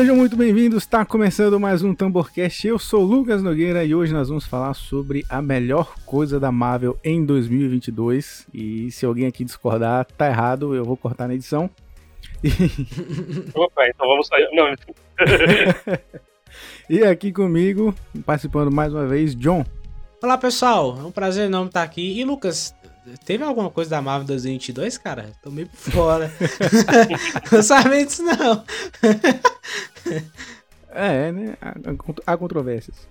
Sejam muito bem-vindos, está começando mais um Tamborcast. Eu sou o Lucas Nogueira e hoje nós vamos falar sobre a melhor coisa da Marvel em 2022. E se alguém aqui discordar, tá errado, eu vou cortar na edição. E... Opa, então vamos sair. Não. e aqui comigo, participando mais uma vez, John. Olá pessoal, é um prazer enorme estar aqui. E Lucas, Teve alguma coisa da Marvel 2022, cara? Tô meio por fora. não sabia disso, não. é, né? Há, controvérsias.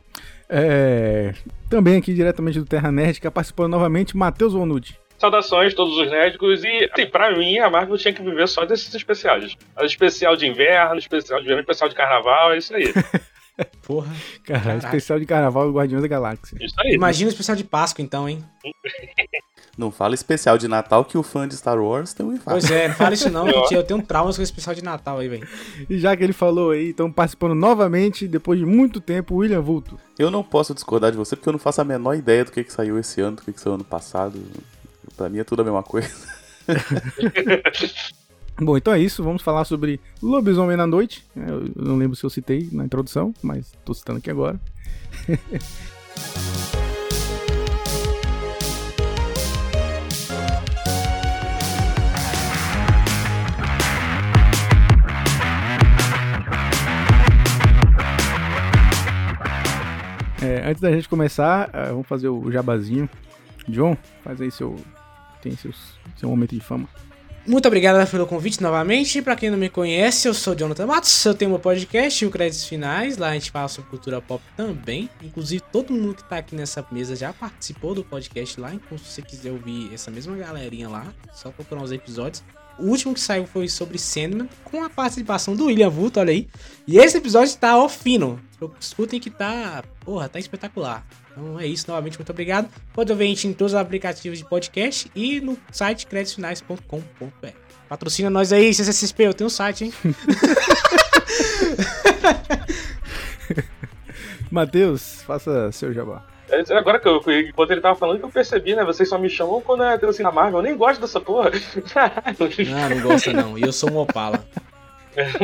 É, também aqui diretamente do Terra Nerd, que participando novamente, Matheus Vonucci. Saudações todos os nerdicos e, assim, pra mim, a Marvel tinha que viver só desses especiais. Especial de inverno, especial de verão, especial de carnaval, é isso aí. Porra. Cara, especial de carnaval do Guardiões da Galáxia. Isso aí. Imagina o especial de Páscoa, então, hein? Não fala especial de Natal que o fã de Star Wars tem um infarto. Pois é, não fala isso não, que eu tenho traumas com o especial de Natal aí, velho. E já que ele falou aí, estão participando novamente, depois de muito tempo, William Vulto. Eu não posso discordar de você porque eu não faço a menor ideia do que, que saiu esse ano, do que, que saiu ano passado. Pra mim é tudo a mesma coisa. Bom, então é isso. Vamos falar sobre Lobisomem na Noite. Eu não lembro se eu citei na introdução, mas tô citando aqui agora. É, antes da gente começar, uh, vamos fazer o jabazinho. John, faz aí seu. Tem seus, seu momento de fama. Muito obrigado pelo convite novamente. Para quem não me conhece, eu sou Jonathan Matos. Eu tenho meu podcast, o Créditos Finais. Lá a gente fala sobre cultura pop também. Inclusive, todo mundo que tá aqui nessa mesa já participou do podcast lá. Então, se você quiser ouvir essa mesma galerinha lá, só procurar os episódios. O último que saiu foi sobre Sandman, com a participação do William Vulto, olha aí. E esse episódio tá ó fino. Escutem que tá, porra, tá espetacular. Então é isso, novamente, muito obrigado. Pode ouvir a gente em todos os aplicativos de podcast e no site creditfinais.com.br. Patrocina nós aí, CCXP, eu tenho um site, hein? Matheus, faça seu jabá. É, agora que eu, enquanto ele tava falando, que eu percebi, né? Vocês só me chamam quando é assim na Marvel. Eu nem gosto dessa porra. Não, não gosta não. E eu sou um Opala.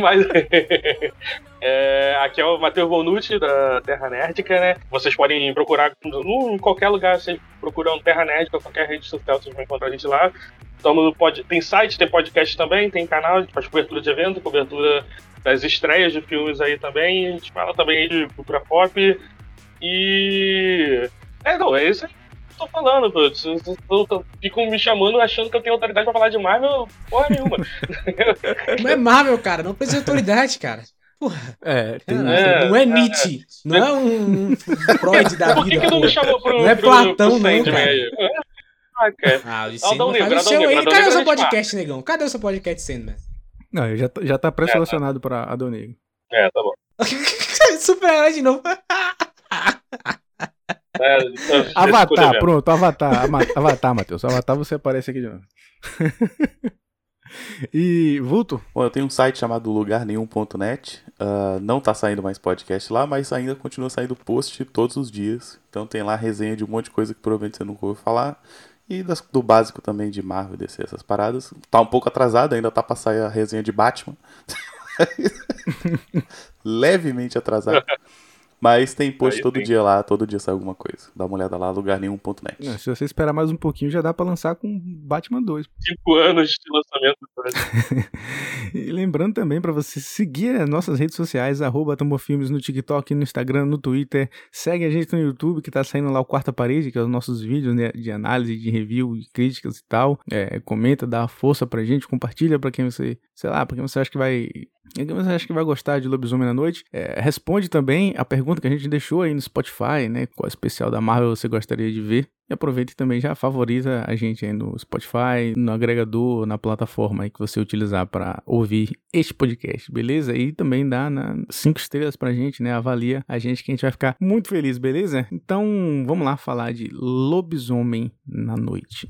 Mas é, aqui é o Matheus Bonucci da Terra Nerdica, né? Vocês podem procurar em qualquer lugar, vocês procuram Terra Nerdica, qualquer rede social, vocês vão encontrar a gente lá. Estamos pode, tem site, tem podcast também, tem canal, a gente faz cobertura de evento, cobertura das estreias de filmes aí também. A gente fala também aí de cultura pop. E. É, não, é isso aí que eu tô falando, pô. Ficam me chamando achando que eu tenho autoridade pra falar de Marvel, porra nenhuma. Não é Marvel, cara, não precisa de autoridade, cara. Porra. É, tem, é, não é Nietzsche, é, não é um Freud da vida. Por que, que não me chamou pro. Não é pro, Platão, pro não, cara. Ah, cara. Ah, o Sandman um livro, faz o seu aí. Cadê o seu podcast, negão? Cadê o seu podcast, Sandman? Não, já, já tá pré-selecionado é, tá. pra Adão Negro. É, tá bom. Super de novo. É, Avatar, pronto, Avatar. Avatar, Matheus. Avatar você aparece aqui de novo. e Vulto? Bom, eu tenho um site chamado lugarnenhum.net. Uh, ah, não tá saindo mais podcast lá, mas ainda continua saindo post todos os dias. Então tem lá resenha de um monte de coisa que provavelmente você nunca ouviu falar. E das, do básico também de Marvel, DC, essas paradas. Tá um pouco atrasado, ainda tá pra sair a resenha de Batman. Levemente atrasado. Mas tem post Aí todo tem. dia lá, todo dia sai alguma coisa. Dá uma olhada lá, lugarnenhum.net. Se você esperar mais um pouquinho, já dá para lançar com Batman 2. Cinco anos de lançamento. e lembrando também para você seguir as nossas redes sociais, arroba Tambofilmes no TikTok, no Instagram, no Twitter. Segue a gente no YouTube, que tá saindo lá o Quarta Parede, que é os nossos vídeos né, de análise, de review, de críticas e tal. É, comenta, dá força pra gente, compartilha pra quem você, sei lá, pra quem você acha que vai você acha que vai gostar de Lobisomem na Noite? É, responde também a pergunta que a gente deixou aí no Spotify, né? Qual especial da Marvel você gostaria de ver? E aproveita e também já favorita a gente aí no Spotify, no agregador, na plataforma aí que você utilizar para ouvir este podcast, beleza? E também dá cinco estrelas pra gente, né? Avalia a gente que a gente vai ficar muito feliz, beleza? Então, vamos lá falar de Lobisomem na Noite.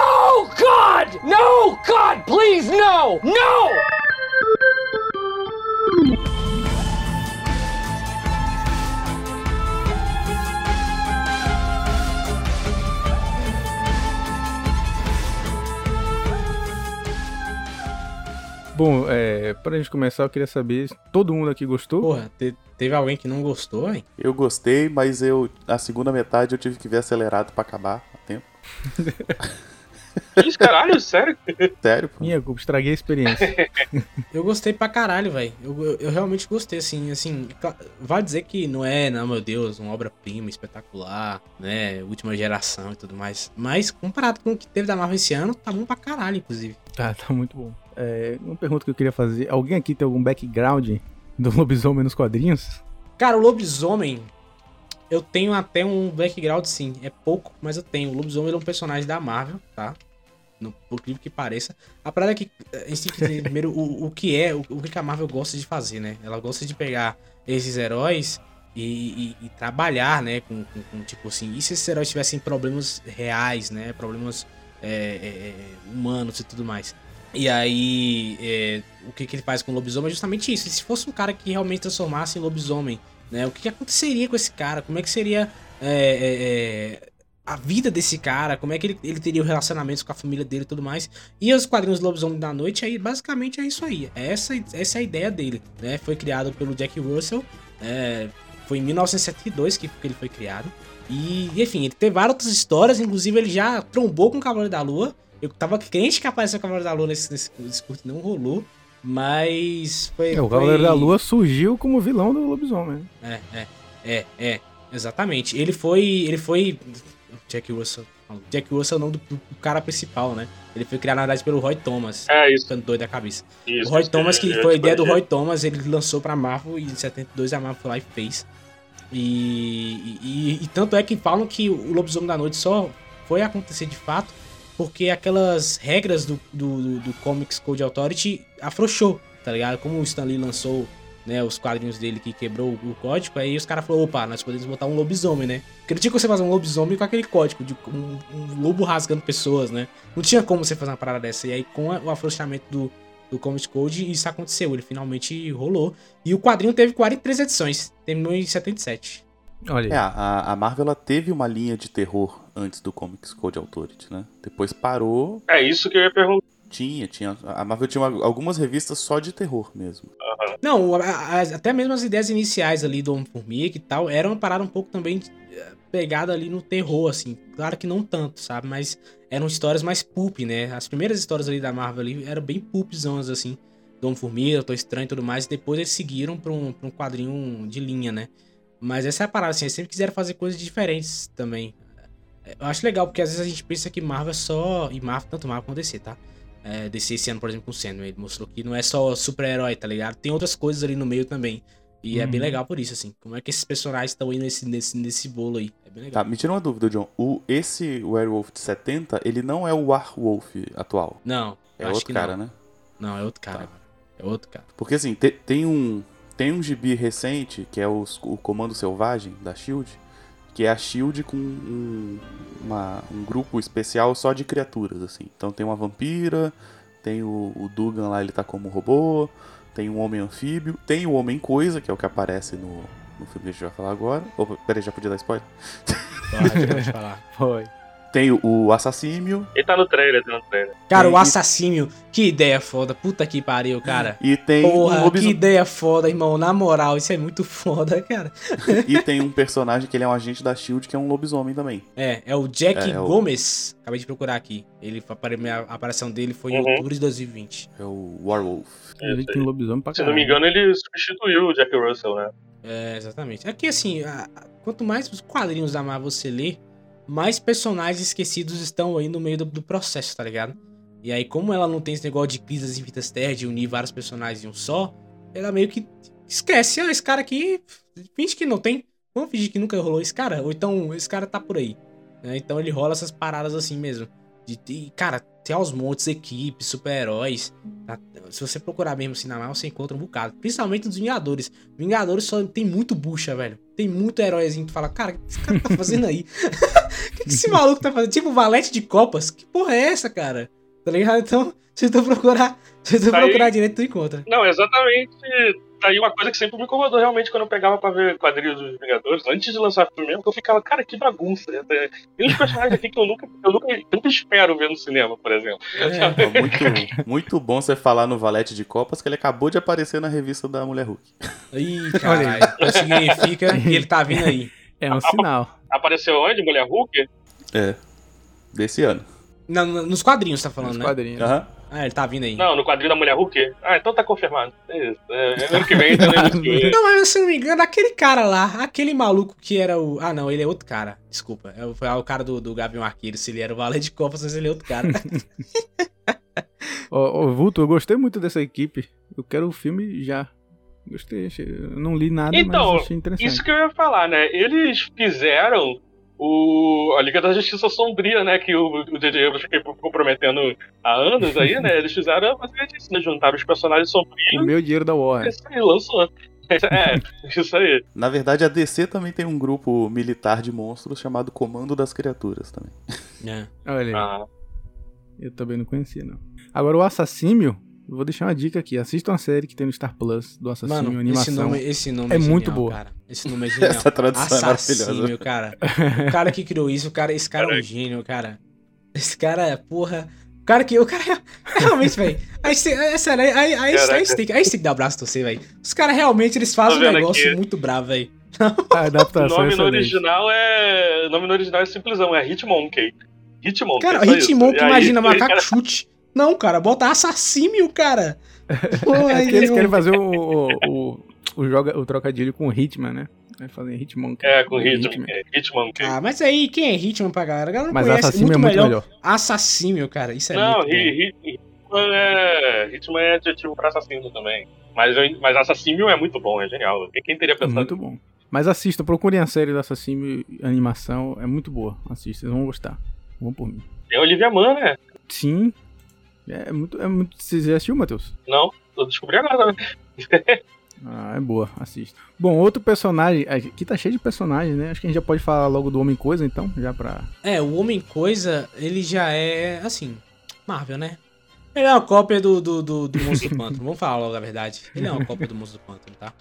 God! No, God, please, no! No! Bom, é, pra gente começar, eu queria saber se todo mundo aqui gostou. Porra, te- teve alguém que não gostou, hein? Eu gostei, mas eu a segunda metade eu tive que ver acelerado pra acabar a tempo. Isso, caralho, sério? Sério, pô. Minha culpa, estraguei a experiência. Eu gostei pra caralho, velho. Eu, eu, eu realmente gostei, assim, assim. Vai dizer que não é, não, meu Deus, uma obra-prima espetacular, né? Última geração e tudo mais. Mas comparado com o que teve da Marvel esse ano, tá bom pra caralho, inclusive. tá, tá muito bom. É, uma pergunta que eu queria fazer: alguém aqui tem algum background do lobisomem nos quadrinhos? Cara, o lobisomem. Eu tenho até um background, sim. É pouco, mas eu tenho. O lobisomem é um personagem da Marvel, tá? No, por incrível que pareça. A parada é que eh, a gente tem que entender primeiro o, o que é, o, o que a Marvel gosta de fazer, né? Ela gosta de pegar esses heróis e, e- e trabalhar, né? Com, com- com, tipo assim, e se esses heróis tivessem problemas reais, né? Problemas é, é, humanos e tudo mais. E aí, é, o que, que ele faz com o lobisomem é justamente isso. Se fosse um cara que realmente transformasse em lobisomem, né? O que, que aconteceria com esse cara? Como é que seria é, é, a vida desse cara? Como é que ele, ele teria relacionamentos com a família dele e tudo mais? E os quadrinhos do Lobisomem da Noite, aí basicamente é isso aí. É Essa, essa é a ideia dele, né? Foi criado pelo Jack Russell, é, foi em 1972 que, que ele foi criado. E, enfim, ele teve várias outras histórias, inclusive ele já trombou com o Cavaleiro da Lua. Eu tava crente que apareceu o Cavaleiro da Lua nesse, nesse, nesse curto, não rolou. Mas foi. É, o foi- Cavaleiro da Lua surgiu como vilão do lobisomem. né? é, é, é, é, exatamente. Ele foi, ele foi, Jack Russell, não, Jack Russell não do, do cara principal, né? Ele foi criado na verdade pelo Roy Thomas, É isso. ficando doido da cabeça. isso o Roy Thomas, que foi a ideia do. Roy Thomas, ele lançou pra Marvel e em 72 a Marvel foi lá e fez. E, e, e tanto é que falam que o Lobisomem da Noite só foi acontecer de fato porque aquelas regras do, do, do, do Comics Code Authority afrouxou, tá ligado? Como o Stan Lee lançou né, os quadrinhos dele que quebrou o, código, aí os caras falaram, opa, nós podemos botar um lobisomem, né? Porque não tinha como você fazer um lobisomem com aquele código de um, um lobo rasgando pessoas, né? Não tinha como você fazer uma parada dessa. E aí, com a- o afrouxamento do, do Comics Code, isso aconteceu. Ele finalmente rolou. E o quadrinho teve 43 edições. Terminou em 77. Olha. É, a, a Marvel ela teve uma linha de terror antes do Comics Code Authority, né? Depois parou, É isso que eu ia perguntar. Tinha, tinha. A Marvel tinha uma- algumas revistas só de terror mesmo. Não, até mesmo as ideias iniciais ali do Homem-Formiga e tal, eram uma parada um pouco também eh, pegada ali no terror, assim. Claro que não tanto, sabe? Mas eram histórias mais pulp, né? As primeiras histórias ali da Marvel ali eram bem pulpzonas, assim. Do Homem-Formiga, Tô Estranho e tudo mais. E depois eles seguiram pra um, pra um quadrinho de linha, né? Mas essa é a parada, assim. Eles sempre quiseram fazer coisas diferentes também. Eu acho legal, porque às vezes a gente pensa que Marvel é só... E Marvel, tanto Marvel quanto DC, tá? É, DC esse ano, por exemplo, com o Sandman, ele mostrou que não é só super-herói, tá ligado? Tem outras coisas ali no meio também. E é bem Uhum. legal por isso, assim. Como é que esses personagens estão aí nesse, nesse, nesse bolo aí? É bem Tá, legal. me tira uma dúvida, John. O, esse Werewolf de 70, ele não é o Warwolf atual. Não, É outro que cara, não. né? Não, é outro cara. Tá. É outro cara. Porque assim, te- tem um tem um gibi recente, que é os- o Comando Selvagem da SHIELD, que é a SHIELD com um, uma- um grupo especial só de criaturas, assim. Então tem uma vampira, tem o, o Dugan lá, ele tá como robô, tem um homem anfíbio, tem o homem coisa, que é o que aparece no, no filme que a gente vai falar agora. Opa, peraí, já podia dar spoiler? Pode, pode falar. Foi. Tem o, o assassínio Ele tá no trailer, tá no trailer. Cara, Tem- o assassínio, que ideia foda. Puta que pariu, cara. e tem um Porra, que lobisomem. ideia foda, irmão. Na moral, isso é muito foda, cara. E tem um personagem que ele é um agente da SHIELD, que é um lobisomem também. É, é o Jack É, é o- Gomes. Acabei de procurar aqui. Ele, minha aparição dele foi em Uhum. outubro de 2020. É o Warwolf. Vi que tem lobisomem pra Se não me engano, ele substituiu o Jack Russell, né? É, exatamente. Aqui, assim, a- a- quanto mais os quadrinhos da Marvel você lê, mais personagens esquecidos estão aí no meio do, do processo, tá ligado? E aí, como ela não tem esse negócio de crises das infinitas terras, de unir vários personagens em um só, ela meio que esquece. Ah, esse cara aqui, finge que não tem. Vamos fingir que nunca rolou esse cara? Ou então, esse cara tá por aí. né? Então ele rola essas paradas assim mesmo. De, de- cara, tem aos montes, equipes, super-heróis. tá? Se você procurar mesmo assim na Marvel, você encontra um bocado. Principalmente nos Vingadores. Vingadores só tem muito bucha, velho. Tem muito heróizinho que fala, cara, o que esse cara tá fazendo aí? O que, que esse maluco tá fazendo? Tipo, valete de copas? Que porra é essa, cara? Tá ligado? Então, se tu procurar, se tu procurar direito, tu encontra. Não, exatamente. Tá aí uma coisa que sempre me incomodou realmente quando eu pegava pra ver quadrinhos dos Vingadores, antes de lançar o filme mesmo, que eu ficava, cara, que bagunça. Tem uns personagens aqui que eu nunca, eu nunca, eu nunca espero ver no cinema, por exemplo. É. Muito, muito bom você falar no Valete de Copas que ele acabou de aparecer na revista da Mulher Hulk. Ih, caralho. Isso significa que ele tá vindo aí. É um sinal. Apareceu onde? Mulher Hulk? É. Desse ano. Na- nos quadrinhos, tá falando, Nos né? quadrinhos. Aham. Ah, ele tá vindo aí. Não, no quadrinho da Mulher Hulk? Ah, então tá confirmado. É isso. É, ano que vem, então é isso. Não, mas se eu não me engano, aquele cara lá, aquele maluco que era o. Ah, não, ele é outro cara. Desculpa. É o- Foi o cara do, do Gavião Arqueiro. Se ele era o Valet de Copas, mas ele é outro cara. Ô, ô, Vulto, eu gostei muito dessa equipe. Eu quero o filme já. Gostei, achei- não li nada, Então, mas achei interessante. Isso que eu ia falar, né? Eles fizeram o, a Liga da Justiça Sombria, né? Que o, o J.J. Abrams ficou prometendo há anos aí, né? Eles fizeram basicamente isso, né? Juntaram os personagens O sombrios meu dinheiro da Warner. isso aí, lançou. É, isso aí. Na verdade, a DC também tem um grupo militar de monstros chamado Comando das Criaturas também. É. Olha aí, Ah, eu também não conhecia, não. Agora, o Assassímio, vou deixar uma dica aqui. Assistam a série que tem no Star Plus do Assassímio, Mano, esse animação. nome, esse nome É genial, muito boa. Cara. Esse nome é genial. Essa tradução é Assassínio, maravilhosa. cara. O cara que criou isso, o cara, esse cara é um gênio, cara. Esse cara é, porra. O cara que. O cara é. Realmente, velho. Aí, é sério, aí, aí, aí, aí, você tem que- aí você tem que dar o braço a torcer, velho. Os caras realmente eles fazem um negócio aqui. muito bravo, velho. A o adaptação é nome no excelente. original é. O nome no original é simplesão, é Hitmonkey. Hitmonkey. Cara, é. Hitmonkey, imagina, macaco cara, chute. Não, cara, bota assassímio, cara. Pô, É que eles querem fazer o, o, o, o joga, o trocadilho com o Hitman, né? Vai fazer Hitmonkey. É, com Hitman. Hitman. é. Ah, mas aí, quem é Hitman pra galera? A galera não Mas conhece. Assassímio muito, é muito melhor. melhor. Assassímio, cara. Isso é Não, muito Hi- Hitman é. Hitman é adjetivo pra assassino também. Mas, eu- mas Assassínio é muito bom, é genial. Quem teria É pensado? muito bom. Mas assistam, procurem a série do Assassímio animação. É muito boa. Assistam, vocês vão gostar. Vão por mim. Tem Olivia Mann, né? Sim. É muito. É muito... Você já assistiu, Matheus? Não, eu descobri agora. Né? Ah, é boa, assista. Bom, outro personagem. Aqui tá cheio de personagens, né? Acho que a gente já pode falar logo do Homem Coisa, então, já pra. É, o Homem Coisa, ele já é, assim, Marvel, né? Ele é uma cópia do, do, do, do Monstro do Pântano. Vamos falar logo a verdade. Ele é uma cópia do Monstro do Pântano, tá?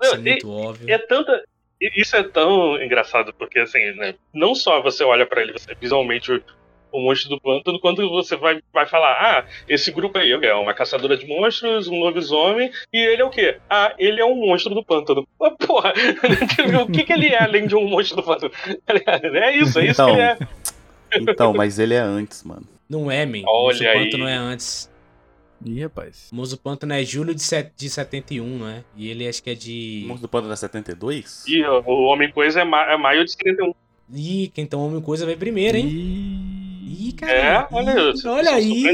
Isso é Não, muito óbvio. É tanta. e Isso é tão engraçado, porque assim, né? Não só você olha pra ele, você visualmente o, o monstro do pântano, quando você vai, vai falar, ah, esse grupo aí é uma caçadora de monstros, um lobisomem, e ele é o quê? Ah, ele é um monstro do pântano. Ah, Porra, o que, que ele é além de um monstro do pântano? É isso, é isso que ele é. Então, mas ele é antes, mano. Não é, man. Olha o Monstro do aí. Pântano é antes. Ih, rapaz. O Monstro do Pântano é julho de, set, de 71, não é? E ele acho que é O de... Monstro do Pântano é 72? E ó, o Homem-Coisa é, ma é maio de 71. Ih, então Homem Coisa vai primeiro, hein? Ih. Ih, cara. É, olha isso. Olha aí.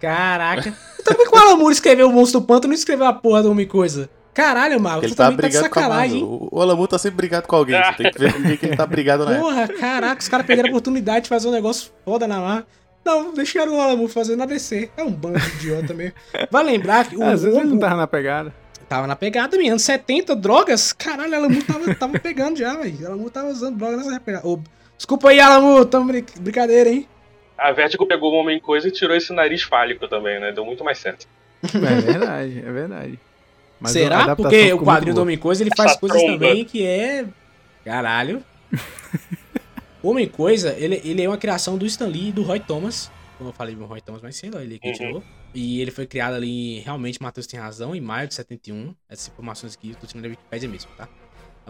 Caraca. Também com o Alan Moore escreveu o Monstro do Pântano e escreveu a porra do Homem Coisa. Caralho, Marcos, Ele tu tá também tá de brigado com a sacanagem, hein? Marvel. O Alamu tá sempre brigado com alguém. Você tem que ver com quem que ele tá brigado na época. Porra, caraca, os caras perderam a oportunidade de fazer um negócio foda na mar. Não, deixaram o Alamo fazer na DC. É um bando de idiota mesmo. Vai lembrar que o, Às vezes ele não o- tava na pegada. tava na pegada mesmo. Anos 70, drogas. Caralho, Alamo tava, tava pegando já, velho. Alamo tava usando droga nessa pegada. Ô, desculpa aí, Alamo. Tamo brin- brincadeira, hein? A Vertigo pegou o Homem-Coisa e tirou esse nariz fálico também, né? Deu muito mais certo. É verdade, é verdade. Mas Será? Porque o quadrinho do Homem Coisa ele faz Essa coisas tromba. também que é. Caralho. o Homem Coisa, ele, ele é uma criação do Stan Lee e do Roy Thomas. Como eu falei do Roy Thomas mais cedo, ele que Uhum. tirou. E ele foi criado ali, realmente, Matheus tem razão, em maio de 71. Essas informações aqui, eu tô tirando da Wikipedia mesmo, tá?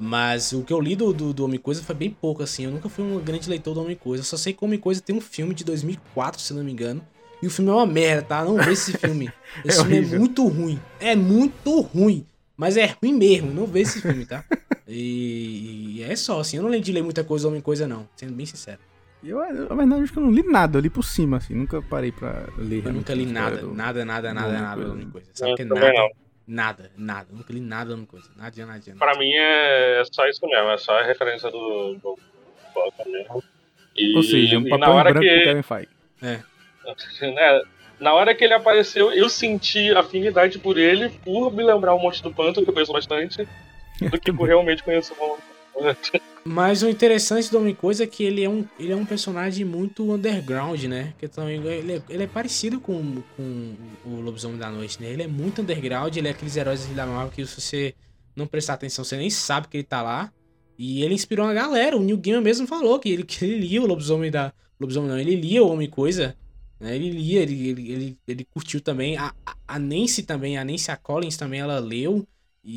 Mas o que eu li do, do, do Homem Coisa foi bem pouco, assim. Eu nunca fui um grande leitor do Homem Coisa. Eu só sei que o Homem Coisa tem um filme de 2004, se não me engano. E o filme é uma merda, tá? Não vê esse filme. Esse É filme é horrível. muito ruim. É muito ruim. Mas é ruim mesmo. Não vê esse filme, tá? E, e é só, assim. Eu não lembro de ler muita coisa do Homem Coisa, não. Sendo bem sincero. Eu, eu, na verdade, acho que eu não li nada, eu li por cima, assim. Nunca parei pra ler. Eu nunca li nada. do- Nada, nada, nada, nada do Coisa. Homem Coisa. Sabe Eu que é nada? não. Nada, nada. Nunca li nada do Homem Coisa. Nada, nada, nada. Pra mim é só isso mesmo, é só a referência do. do Bota mesmo. E, Ou seja, um papel na branco que, pro Kevin Feige. né, na hora que ele apareceu, eu senti afinidade por ele, por me lembrar o Monstro do Pântano, que eu conheço bastante, do que por realmente conhecer o do. Mas o interessante do Homem Coisa é que ele é um, ele é um personagem muito underground, né? Que também ele é, ele é parecido com, com o Lobisomem da Noite, né? Ele é muito underground, ele é aqueles heróis da Marvel que se você não prestar atenção, você nem sabe que ele tá lá. E ele inspirou uma galera. O Neil Gaiman mesmo falou que ele, que ele lia o Lobisomem da. Lobisomem não, ele lia o Homem Coisa. Né? Ele lia, ele, ele, ele, ele curtiu também. A, a- a Nancy também, a Nancy a Collins também, ela leu. E,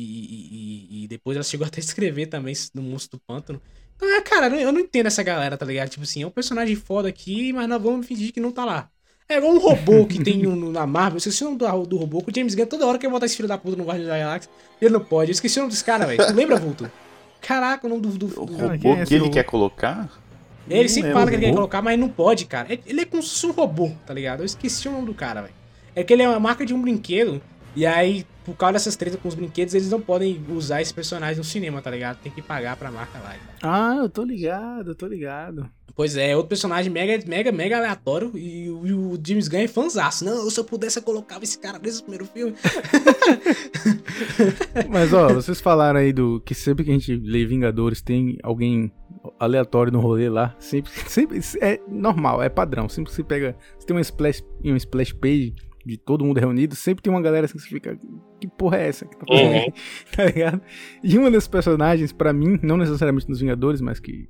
e, e- depois ela chegou até a escrever também no Monstro do Pântano. Então, é, cara, eu não- entendo essa galera, tá ligado? Tipo assim, é um personagem foda aqui, mas nós vamos fingir que não tá lá. É igual um robô que tem no, no- na Marvel. Eu esqueci o nome do, do robô, que o James Gunn toda hora quer botar esse filho da puta no Guardiões da Galáxia. Ele não pode. Eu esqueci o nome desse cara, velho. Tu lembra, Vulto? Caraca, o nome do. do, O do- quem robô é que ele robô? quer colocar? Ele Não sempre é fala o que ele quer colocar, mas não pode, cara. Ele- Ele é como se fosse um robô, tá ligado? Eu esqueci o nome do cara, velho. É que ele é uma marca de um brinquedo. E aí, por causa dessas tretas com os brinquedos, eles não podem usar esse personagem no cinema, tá ligado? Tem que pagar pra marca lá. Ah, eu tô ligado, eu tô ligado. Pois é, outro personagem mega, mega, mega aleatório. E, o- e o James Gunn é fãzaço. Não, se eu pudesse, eu colocava esse cara nesse primeiro filme. Mas ó, vocês falaram aí do que sempre que a gente lê Vingadores tem alguém aleatório no rolê lá. Sempre, sempre é normal, é padrão. Sempre que você pega, você tem uma splash, uma splash page de todo mundo reunido, sempre tem uma galera assim que você fica, que porra é essa que tá fazendo Uhum. tá ligado? E uma das personagens pra mim, não necessariamente nos Vingadores, mas que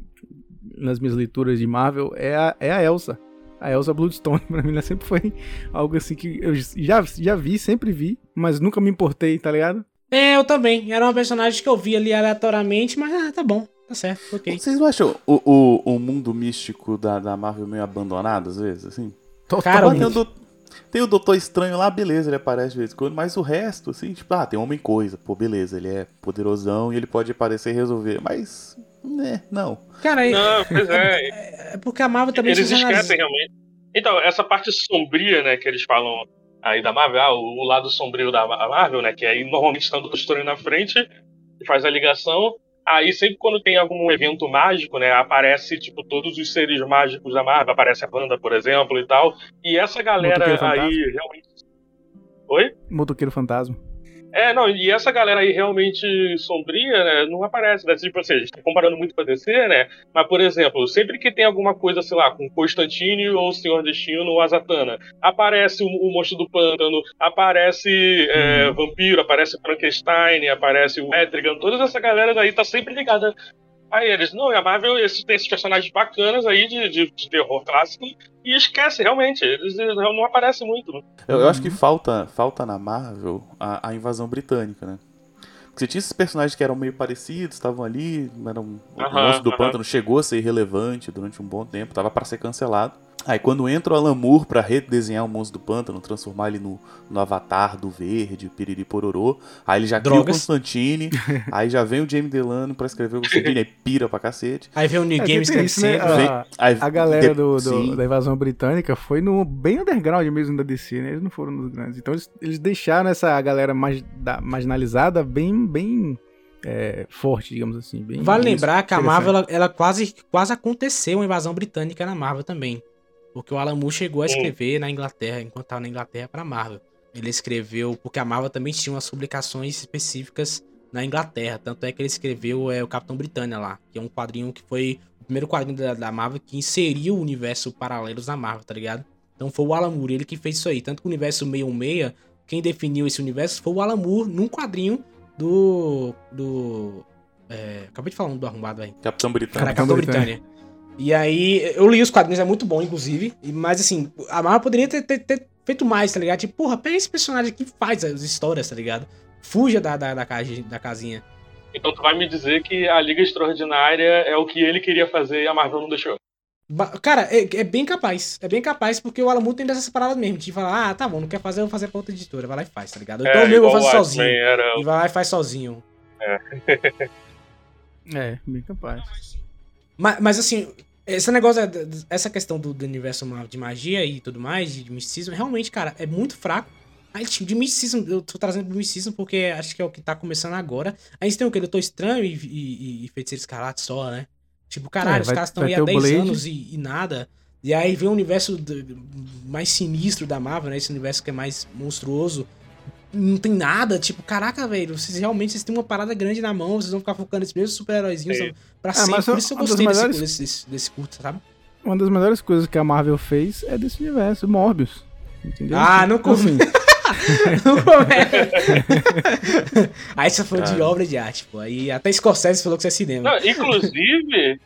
nas minhas leituras de Marvel é a, é a Elsa. A Elsa Bloodstone, pra mim, ela sempre foi algo assim que eu já, já vi, sempre vi, mas nunca me importei, tá ligado? É, eu também. Era uma personagem que eu vi ali aleatoriamente, mas ah, tá bom. Tá certo, ok. Vocês não acham o, o, o mundo místico da, da Marvel meio abandonado, às vezes, assim? Cara, Ah, Totalmente. Tem, o Doutor Estranho lá, beleza, ele aparece de vez em quando, mas o resto, assim, tipo, ah, tem Homem Coisa, pô, beleza, ele é poderosão e ele pode aparecer e resolver, mas, né, não. Cara, Não, pois é. é porque a Marvel também Eles esquecem realmente. Então, essa parte sombria, né, que eles falam aí da Marvel, ah, o, lado sombrio da Ma- Marvel, né, que aí normalmente está o Estranho na frente e faz a ligação. Aí sempre quando tem algum evento mágico, né, aparece tipo todos os seres mágicos da Marvel, aparece a Wanda, por exemplo, e tal. E essa galera aí realmente Oi? Motoqueiro Fantasma. É, não, e essa galera aí realmente sombria, né, não aparece, né? Tipo assim, a gente tá comparando muito com a DC, né? Mas, por exemplo, sempre que tem alguma coisa, sei lá, com Constantine ou Senhor Destino ou Azatana, aparece o, o Monstro do Pântano, aparece é, Vampiro, aparece Frankenstein, aparece o Etrigan, toda essa galera daí tá sempre ligada a eles. Não, e a Marvel esse, tem esses personagens bacanas aí de, de, de terror clássico e esquece, realmente, eles, eles não aparecem muito. né? Eu, eu acho que falta, falta na Marvel a, a invasão britânica, né? Porque você tinha esses personagens que eram meio parecidos, estavam ali, eram, o Aham, monstro do aham. pântano chegou a ser irrelevante durante um bom tempo, tava pra ser cancelado. Aí quando entra o Alan Moore pra redesenhar o monstro do pântano, transformar ele no, no avatar do verde, piriri pororô, aí ele já cria o Drogas. Constantine, aí já vem o Jamie Delano pra escrever o Constantine, aí pira pra cacete. Aí vem o New É, Game isso, né? A, aí a galera de- do, do- da invasão britânica foi no bem underground mesmo da DC, né? Eles não foram nos grandes. Então eles, eles deixaram essa galera mais, da, marginalizada bem, bem é, forte, digamos assim. Bem, Vale lembrar que a. Marvel, ela, ela quase, quase aconteceu uma invasão britânica na Marvel também. Porque o Alan Moore chegou a escrever na Inglaterra, enquanto estava na Inglaterra, pra Marvel. Ele escreveu, porque a Marvel também tinha umas publicações específicas na Inglaterra. Tanto é que ele escreveu é, o Capitão Britânia lá, que é um quadrinho que foi o primeiro quadrinho da, da Marvel que inseriu o universo paralelos da Marvel, tá ligado? Então foi o Alan Moore, ele que fez isso aí. Tanto que o universo 616, quem definiu esse universo foi o Alan Moore num quadrinho do. do. É, acabei de falar um do arrombado aí. Capitão. Cara, Capitão Capitão Britânia. E aí, eu li os quadrinhos, é muito bom, inclusive. Mas assim, a Marvel poderia ter, ter- ter feito mais, tá ligado? Tipo, porra, pega esse personagem aqui e faz as histórias, tá ligado? Fuja da, da, da, da casinha. Então tu vai me dizer que a Liga Extraordinária é o que ele queria fazer e a Marvel não deixou. Cara, é, é bem capaz. É bem capaz, porque o Alan Moore tem dessas paradas mesmo. De falar, ah, tá bom, não quer fazer, eu vou fazer pra outra editora. Vai lá e faz, tá ligado? Então é, eu mesmo vou igual fazer sozinho. Era... E vai lá e faz sozinho. É, bem capaz. Mas, mas assim, esse negócio, essa questão do, do universo de magia e tudo mais, de, misticismo, realmente, cara, é muito fraco. Aí, tipo, de misticismo, eu tô trazendo pro misticismo porque acho que é o que tá começando agora. A gente tem o que? Doutor Estranho e, e, e Feiticeiro Escarlate só, né? Tipo, caralho, É, os vai- caras estão aí há o 10 Blade. anos e, e nada. E aí vem o universo mais sinistro da Marvel, né? Esse universo que é mais monstruoso. Não tem nada, tipo, caraca, velho, vocês realmente vocês têm uma parada grande na mão, vocês vão ficar focando nesses mesmos super-heróizinhos Sim. pra Ah, sempre. mas Por isso eu gostei desse, melhores- desse, desse, desse curto, sabe? Uma das melhores coisas que a Marvel fez é desse universo, Morbius. Entendeu? Ah, não Então, assim, Não começa. Aí você falou de obra de arte, pô. Aí até Scorsese falou que isso é cinema. Não, inclusive,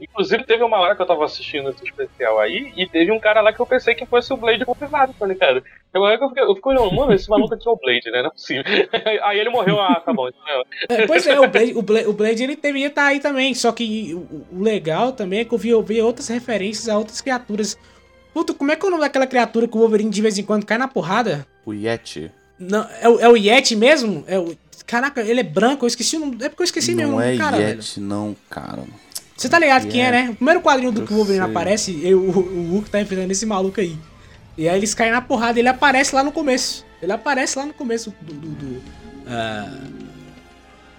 inclusive teve uma hora que eu tava assistindo esse especial aí, e teve um cara lá que eu pensei que fosse o Blade confirmado. Falei, cara, eu, eu, fiquei, eu fiquei olhando, mano, esse maluco aqui é o Blade, né? Não é possível. Aí ele morreu, ah, tá bom. Então, É, pois é, o Blade, o Blade, o Blade, ele deveria estar aí também. Só que o, o legal também é que eu vi, eu vi outras referências a outras criaturas. Puta, como é que é o nome daquela criatura que o Wolverine de vez em quando cai na porrada? O Yeti. Não, é, o- é o Yeti mesmo? É o, caraca, ele é branco, eu esqueci o nome. É porque eu esqueci mesmo o não é do cara, velho. Yeti, não, cara. Você tá ligado quem é, né? O primeiro quadrinho do Eu que o Wolverine sei. aparece, eu, o, o Hulk tá enfrentando esse maluco aí. E aí eles caem na porrada, ele aparece lá no começo. Ele aparece lá no começo do. do- do, ah,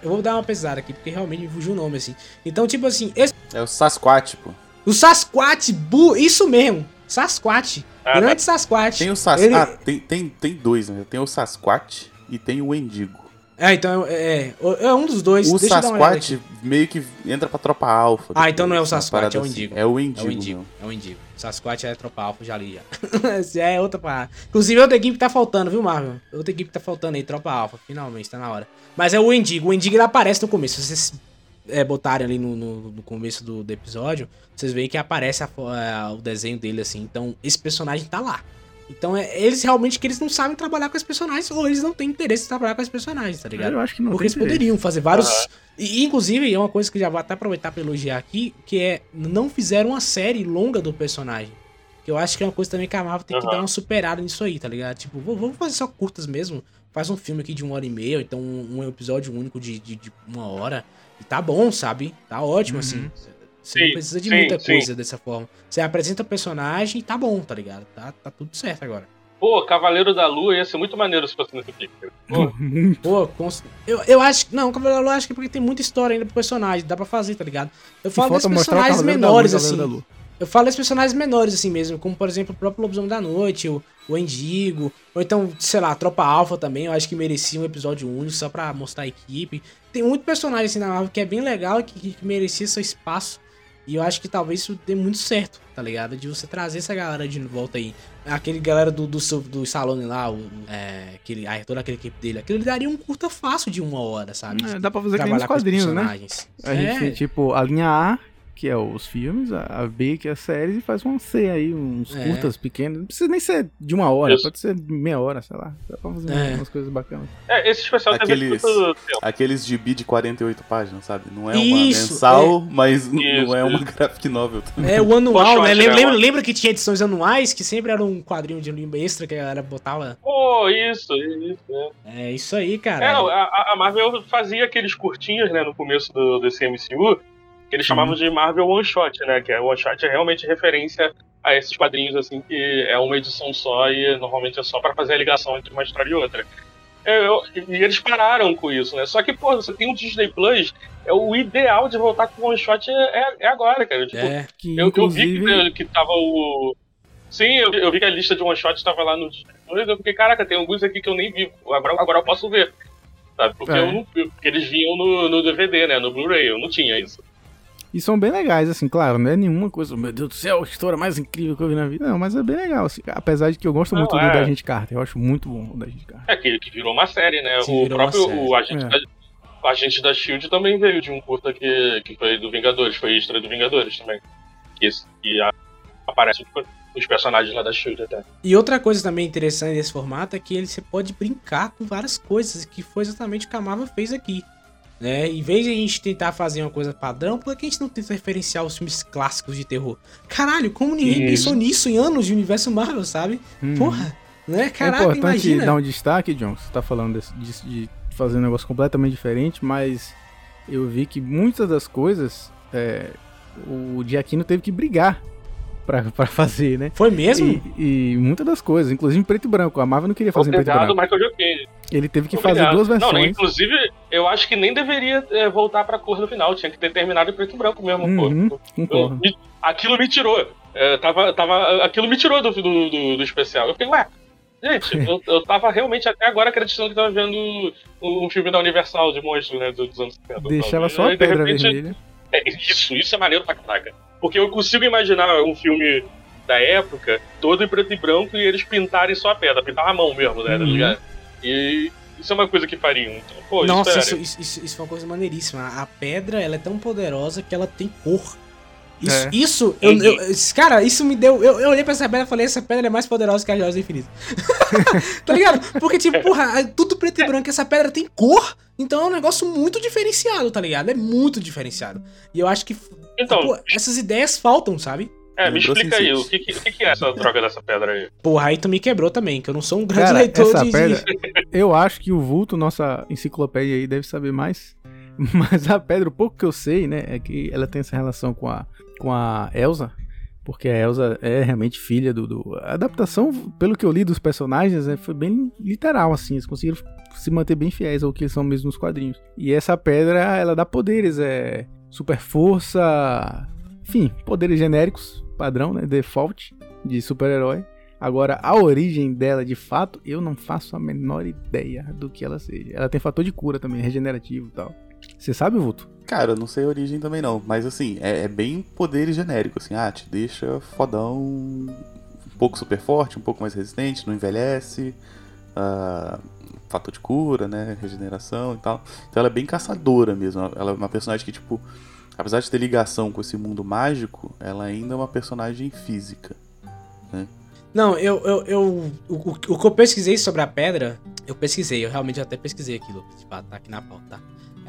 Eu vou dar uma pesada aqui, porque realmente me fugiu o nome, assim. Então, tipo assim, esse- É o Sasquatch, pô. o Sasquatch, bu, isso mesmo, Sasquatch. Ah, tá. grande Sasquatch. Tem o Sas... Ele- Ah, tem, tem, tem dois, né? Tem o Sasquatch e tem o Endigo. É, então, é, é, é um dos dois. O Deixa. Sasquatch meio que entra pra tropa alfa. Ah, então não é o Sasquatch, é o assim. Indigo. É o É Endigo. o Indigo, é o Indigo. Sasquatch é tropa alfa, já li já. É outra parada. Inclusive, outra equipe tá faltando, viu, Marvel? Outra equipe tá faltando aí, tropa alfa, finalmente, tá na hora. Mas é o Endigo. O Endigo ele aparece no começo. Se vocês é, botarem ali no, no, no começo do, do episódio, vocês veem que aparece a fo- é, o desenho dele assim. Então, esse personagem tá lá. Então, é, eles realmente que eles não sabem trabalhar com os personagens, ou eles não têm interesse em trabalhar com os personagens, tá ligado? eu acho que não Porque tem eles direito. poderiam fazer vários. E, inclusive, é uma coisa que já vou até aproveitar pra elogiar aqui, que é não fizeram uma série longa do personagem. Que eu acho que é uma coisa também que a Marvel tem que Aham. dar uma superada nisso aí, tá ligado? Tipo, vamos fazer só curtas mesmo. Faz um filme aqui de uma hora e meia, ou então um, um episódio único de, de, de uma hora. E tá bom, sabe? Tá ótimo, Uhum. assim. Você não Sim, precisa de sim, muita sim. coisa dessa forma. Você apresenta o personagem e tá bom, tá ligado? Tá, tá tudo certo agora. Pô, Cavaleiro da Lua ia ser muito maneiro se fosse nesse filme. Pô. Pô, cons- eu, eu acho que. Não, o Cavaleiro da Lua acho que é porque tem muita história ainda pro personagem. Dá pra fazer, tá ligado? Eu falo desses personagens Cavaleiro da Lua, menores, assim. da Lua. Eu falo desses personagens menores, assim mesmo, como por exemplo o próprio Lobisomem da Noite, o, o Endigo, ou então, sei lá, a Tropa Alpha também, eu acho que merecia um episódio único só pra mostrar a equipe. Tem muito personagem assim na Marvel que é bem legal e que, que merecia seu espaço. E eu acho que talvez isso dê muito certo, tá ligado? De você trazer essa galera de volta aí. Aquele galera do, do, do, Stallone lá, o, é, aquele, ah, toda aquela equipe dele, aquele daria um curta fácil de uma hora, sabe? É, dá pra fazer que nem nos Trabalhar com os quadrinhos, né? A gente É. tem, tipo, a linha A, que é os filmes, a a B, que é as séries, e faz um C aí, uns É. curtas pequenos. Não precisa nem ser de uma hora, Isso. pode ser meia hora, sei lá. Dá pra fazer É. umas coisas bacanas. É, esse especial Aqueles- muito tempo. Aqueles gibi de 48 páginas, sabe? Não é uma Isso, mensal, mas Isso, não é uma graphic novel também. É, o anual, One né? Lembra, lembra, que tinha edições anuais, que sempre era um quadrinho de livro extra que a galera botava. Pô, isso, isso. É. É isso aí, cara. É, a, a Marvel fazia aqueles curtinhos, né, no começo do, desse MCU, que eles chamavam de Marvel One Shot, né? Que é One Shot é realmente referência a esses quadrinhos, assim, que é uma edição só e normalmente é só pra fazer a ligação entre uma história e outra. É, eu- e eles pararam com isso, né? Só que, pô, você tem um Disney Plus, é o ideal de voltar com One Shot é, é, é agora, cara. Tipo, É. Que, eu, eu vi inclusive, que, que tava o. Sim, eu, eu vi que a lista de one shot tava lá no Disney Plus, eu fiquei, caraca, tem alguns aqui que eu nem vi. Agora, agora eu posso ver. Sabe? Porque, É. eu não, porque eles vinham no, no DVD, né? No Blu-ray, eu não tinha isso. E são bem legais, assim, claro, não é nenhuma coisa, meu Deus do céu, a história mais incrível que eu vi na vida. Não, mas é bem legal, assim, apesar de que eu gosto Não, muito do é. da Agente Carter, eu acho muito bom o da Agente Carter. É, que, que virou uma série, né? Sim, o próprio o agente, É. da, o agente da Shield também veio de um curta que, que foi do Vingadores, foi extra do Vingadores também. Que, que a- aparece os personagens lá da Shield até. E outra coisa também interessante desse formato é que ele você pode brincar com várias coisas, que foi exatamente o que a Marvel fez aqui. Né? Em vez de a gente tentar fazer uma coisa padrão, por que a gente não tenta referenciar os filmes clássicos de terror? Caralho, como ninguém pensou nisso em anos de universo Marvel, sabe? Uhum. Porra, né? é Caraca, importante imagina. dar um destaque, John, você tá falando disso, de fazer um negócio completamente diferente, mas eu vi que muitas das coisas é, o Giacchino teve que brigar pra, pra fazer, né? Foi mesmo? E, e muitas das coisas, inclusive em preto e branco. A Marvel não queria fazer em preto e Obrigado, branco. Michael. Ele teve que Obrigado. fazer duas Não, versões. né, inclusive, eu acho que nem deveria é, voltar pra cor no final. Tinha que ter terminado em preto e branco mesmo, Uhum, pô. concordo. Eu- aquilo me tirou. É, tava, tava, aquilo me tirou do, do, do, do especial. Eu fiquei, ué, gente, eu, eu tava realmente até agora acreditando que tava vendo um filme da Universal de monstros, né, dos anos 70. Deixava só a pedra repente, vermelha. é, isso, isso é maneiro pra caraca. Porque eu consigo imaginar um filme da época todo em preto e branco e eles pintarem só a pedra, pintar a mão mesmo, né, tá Uhum. ligado? E isso é uma coisa que fariam. Então, pô, Nossa, isso, isso, é, isso, isso, isso foi uma coisa maneiríssima. A pedra, ela é tão poderosa que ela tem cor. Isso, É. isso eu, eu- cara, isso me deu. Eu, eu olhei pra essa pedra e falei: essa pedra é mais poderosa que a Joia do Infinito. tá ligado? Porque, tipo, porra, é tudo preto e branco, essa pedra tem cor. Então é um negócio muito diferenciado, tá ligado? É muito diferenciado. E eu acho que Então, pô, essas ideias faltam, sabe? é, me explica aí, o que, que que é essa droga dessa pedra aí? Porra, aí tu me quebrou também, que eu não sou um grande Cara, leitor essa de. pedra, eu acho que o Vulto, nossa enciclopédia aí, deve saber mais. Mas a pedra, o pouco que eu sei, né, é que ela tem essa relação com a, com a Elsa. Porque a Elsa é realmente filha do, do- A adaptação, pelo que eu li dos personagens, né, foi bem literal, assim. Eles conseguiram se manter bem fiéis ao que eles são mesmo nos quadrinhos. E essa pedra, ela dá poderes, é. Super força. Enfim, poderes genéricos, padrão, né? Default de super-herói. Agora, a origem dela, de fato, eu não faço a menor ideia do que ela seja. Ela tem fator de cura também, regenerativo e tal. Você sabe, Vulto? Cara, eu não sei a origem também não, mas assim, é, é bem poder genérico, assim, ah, te deixa fodão, um pouco super forte, um pouco mais resistente, não envelhece, ah, fator de cura, né, regeneração e tal. Então ela é bem caçadora mesmo, ela é uma personagem que, tipo, apesar de ter ligação com esse mundo mágico, ela ainda é uma personagem física. Não, eu, eu, eu o, o, o que eu pesquisei sobre a pedra, eu pesquisei, eu realmente até pesquisei aquilo. Tipo, ah, tá aqui na pauta, tá?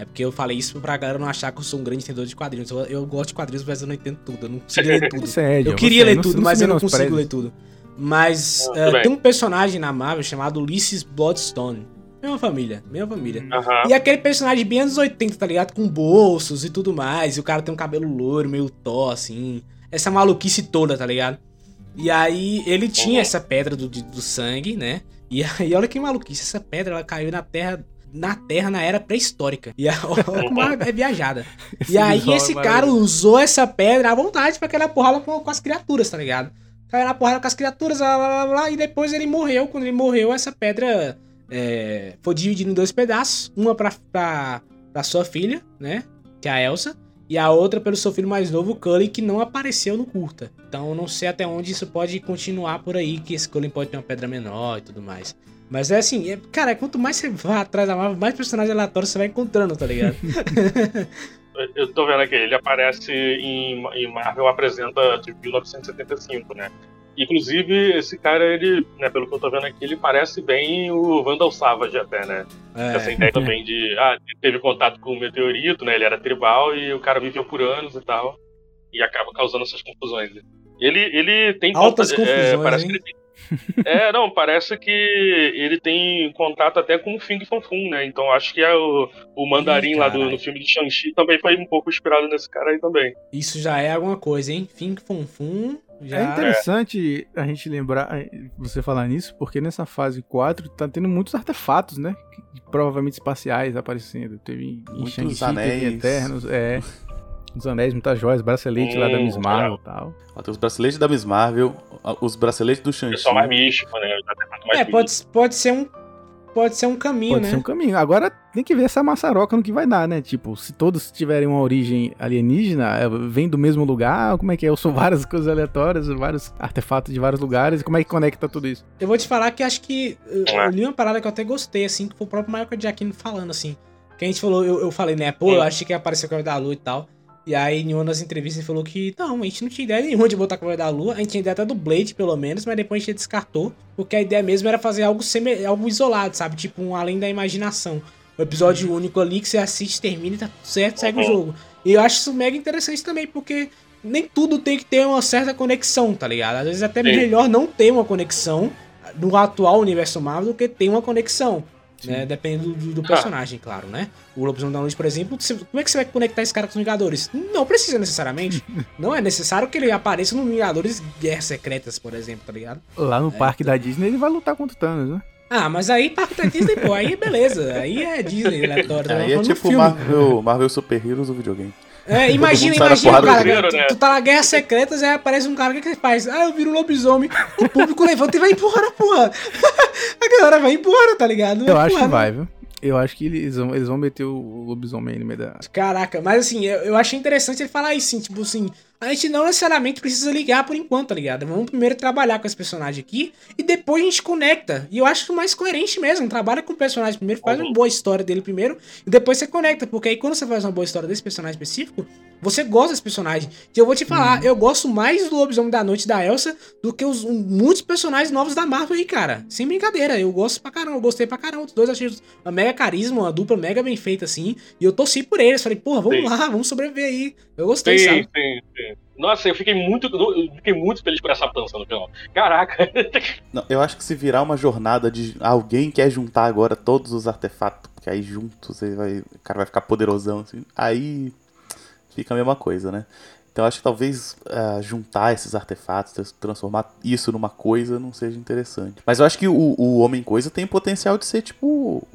É porque eu falei isso pra galera não achar que eu sou um grande entendedor de quadrinhos. Eu, eu gosto de quadrinhos, mas eu não entendo tudo. Eu não consigo ler tudo. Sério. Eu queria ler não- tudo, não mas eu não consigo menospreze. ler tudo. Mas bem. tem um personagem na Marvel chamado Ulysses Bloodstone. Mesma família, mesma família. Aham. E aquele personagem bem anos 80, tá ligado? Com bolsos e tudo mais. E o cara tem um cabelo loiro, meio tó, assim. Essa maluquice toda, tá ligado? E aí ele tinha Uhum. essa pedra do, do sangue, né? E aí olha que maluquice. Essa pedra ela caiu na terra. Na Terra na era pré-histórica. E a, ela é viajada. Esse E aí esse cara usou essa pedra à vontade pra cair na porrada com, as criaturas, tá ligado? Caiu na porrada com as criaturas, blá, blá, blá, e depois ele morreu. Quando ele morreu, essa pedra é, foi dividida em dois pedaços. Uma pra, pra, pra sua filha, né? Que é a Elsa. E a outra pelo seu filho mais novo, Cullen, que não apareceu no curta. Então eu não sei até onde isso pode continuar por aí, que esse Cullen pode ter uma pedra menor e tudo mais. Mas é assim, é- cara, quanto mais você vai atrás da Marvel, mais personagens aleatórios você vai encontrando, tá ligado? Eu tô vendo aqui, ele aparece em, em Marvel Apresenta de 1975, né? Inclusive, esse cara, ele, né, pelo que eu tô vendo aqui, ele parece bem o Vandal Savage até, né? Essa É. ideia também de, ah, ele teve contato com o meteorito, né? Ele era tribal e o cara viveu por anos e tal. E acaba causando essas confusões. Ele, ele tem Altas conta- confusões, é, parece hein? que ele tem- é, não, parece que ele tem contato até com o Fing Fanfum, né? Então acho que é o, o mandarim Ih, lá do, no filme de Shang-Chi também foi um pouco inspirado nesse cara aí também. Isso já é alguma coisa, hein? Fink Fum Fum já. É interessante a gente lembrar, eh, você falar nisso, porque nessa fase 4 tá tendo muitos artefatos, né? Provavelmente espaciais aparecendo. Teve em Muitos Shang-Chi, teve em anéis. Eternos, é. Os anéis, muitas joias, bracelete lá da Miss Hum, Marvel e tal. Ó, tem os braceletes da Miss Marvel, os braceletes do Shang-Chi. Pessoal mais místico, né? Artefatos mais É, pode, pode ser um. Pode ser um caminho, Pode né? ser um caminho. Agora tem que ver essa maçaroca no que vai dar, né? Tipo, se todos tiverem uma origem alienígena, eh, vem do mesmo lugar, como é que é? Ou são várias coisas aleatórias, vários artefatos de vários lugares, como é que conecta tudo isso? Eu vou te falar que acho que. Eu, É. eu li uma parada que eu até gostei, assim, que foi o próprio Michael Giacchino falando, assim. Que a gente falou, eu, eu falei, né, pô, eu É. achei que ia aparecer o Cavaleiro da Lua e tal. E aí, em uma das entrevistas, ele falou que não, a gente não tinha ideia nenhuma de botar o Cavaleiro da Lua. A gente tinha ideia até do Blade, pelo menos, mas depois a gente descartou. Porque a ideia mesmo era fazer algo, seme... algo isolado, sabe? Tipo, um além da imaginação. Um episódio único ali que você assiste, termina e tá tudo certo, segue o Uhum. jogo. E eu acho isso mega interessante também, porque nem tudo tem que ter uma certa conexão, tá ligado? Às vezes é até Sim. melhor não ter uma conexão no atual universo Marvel do que ter uma conexão. Né? Dependendo do, do personagem, claro, né? O Lobisomem da Noite, por exemplo, você- como é que você vai conectar esse cara com os Vingadores? Não precisa necessariamente. não é necessário que ele apareça no Vingadores Guerras Secretas, por exemplo, tá ligado? Lá no parque da Disney ele vai lutar contra o Thanos, né? Ah, mas aí Parque da Disney, pô, aí beleza. Aí é Disney, aleatório. tá Aí é tipo filme. Marvel, Marvel Super Heroes do videogame. É, imagina, imagina, cara. primeiro, tu, né? tu tá na Guerra Secretas, aí aparece um cara, o que, que ele faz? Ah, eu viro um lobisomem. O público levanta e vai embora, porra. A galera vai embora, tá ligado? Eu acho que vai, viu? Eu acho que eles vão, eles vão meter o lobisomem no meio da. Caraca, mas assim, eu, eu achei interessante ele falar isso, assim, tipo assim, a gente não necessariamente precisa ligar por enquanto, tá ligado? Vamos primeiro trabalhar com esse personagem aqui e depois a gente conecta. E eu acho que o mais coerente mesmo, trabalha com o personagem primeiro, faz uma boa história dele primeiro e depois você conecta, porque aí quando você faz uma boa história desse personagem específico, você gosta desse personagem. E eu vou te falar, eu gosto mais do Lobisomem da Noite da Elsa do que os muitos personagens novos da Marvel aí, cara. Sem brincadeira, eu gosto pra caramba, eu gostei pra caramba. Os dois achei uma mega carisma, uma dupla mega bem feita assim. E eu torci por eles. Falei, porra, vamos Sim. lá, vamos sobreviver aí. Eu gostei, Sim, sabe? sim, sim. Nossa, eu fiquei muito, eu fiquei muito feliz por essa dança no final. Caraca. Não, eu acho que se virar uma jornada de alguém quer juntar agora todos os artefatos, porque aí juntos ele vai, o cara vai ficar poderosão, assim, aí fica a mesma coisa, né? Então eu acho que talvez ah, juntar esses artefatos, transformar isso numa coisa não seja interessante. Mas eu acho que o, o Homem-Coisa tem potencial de ser, tipo,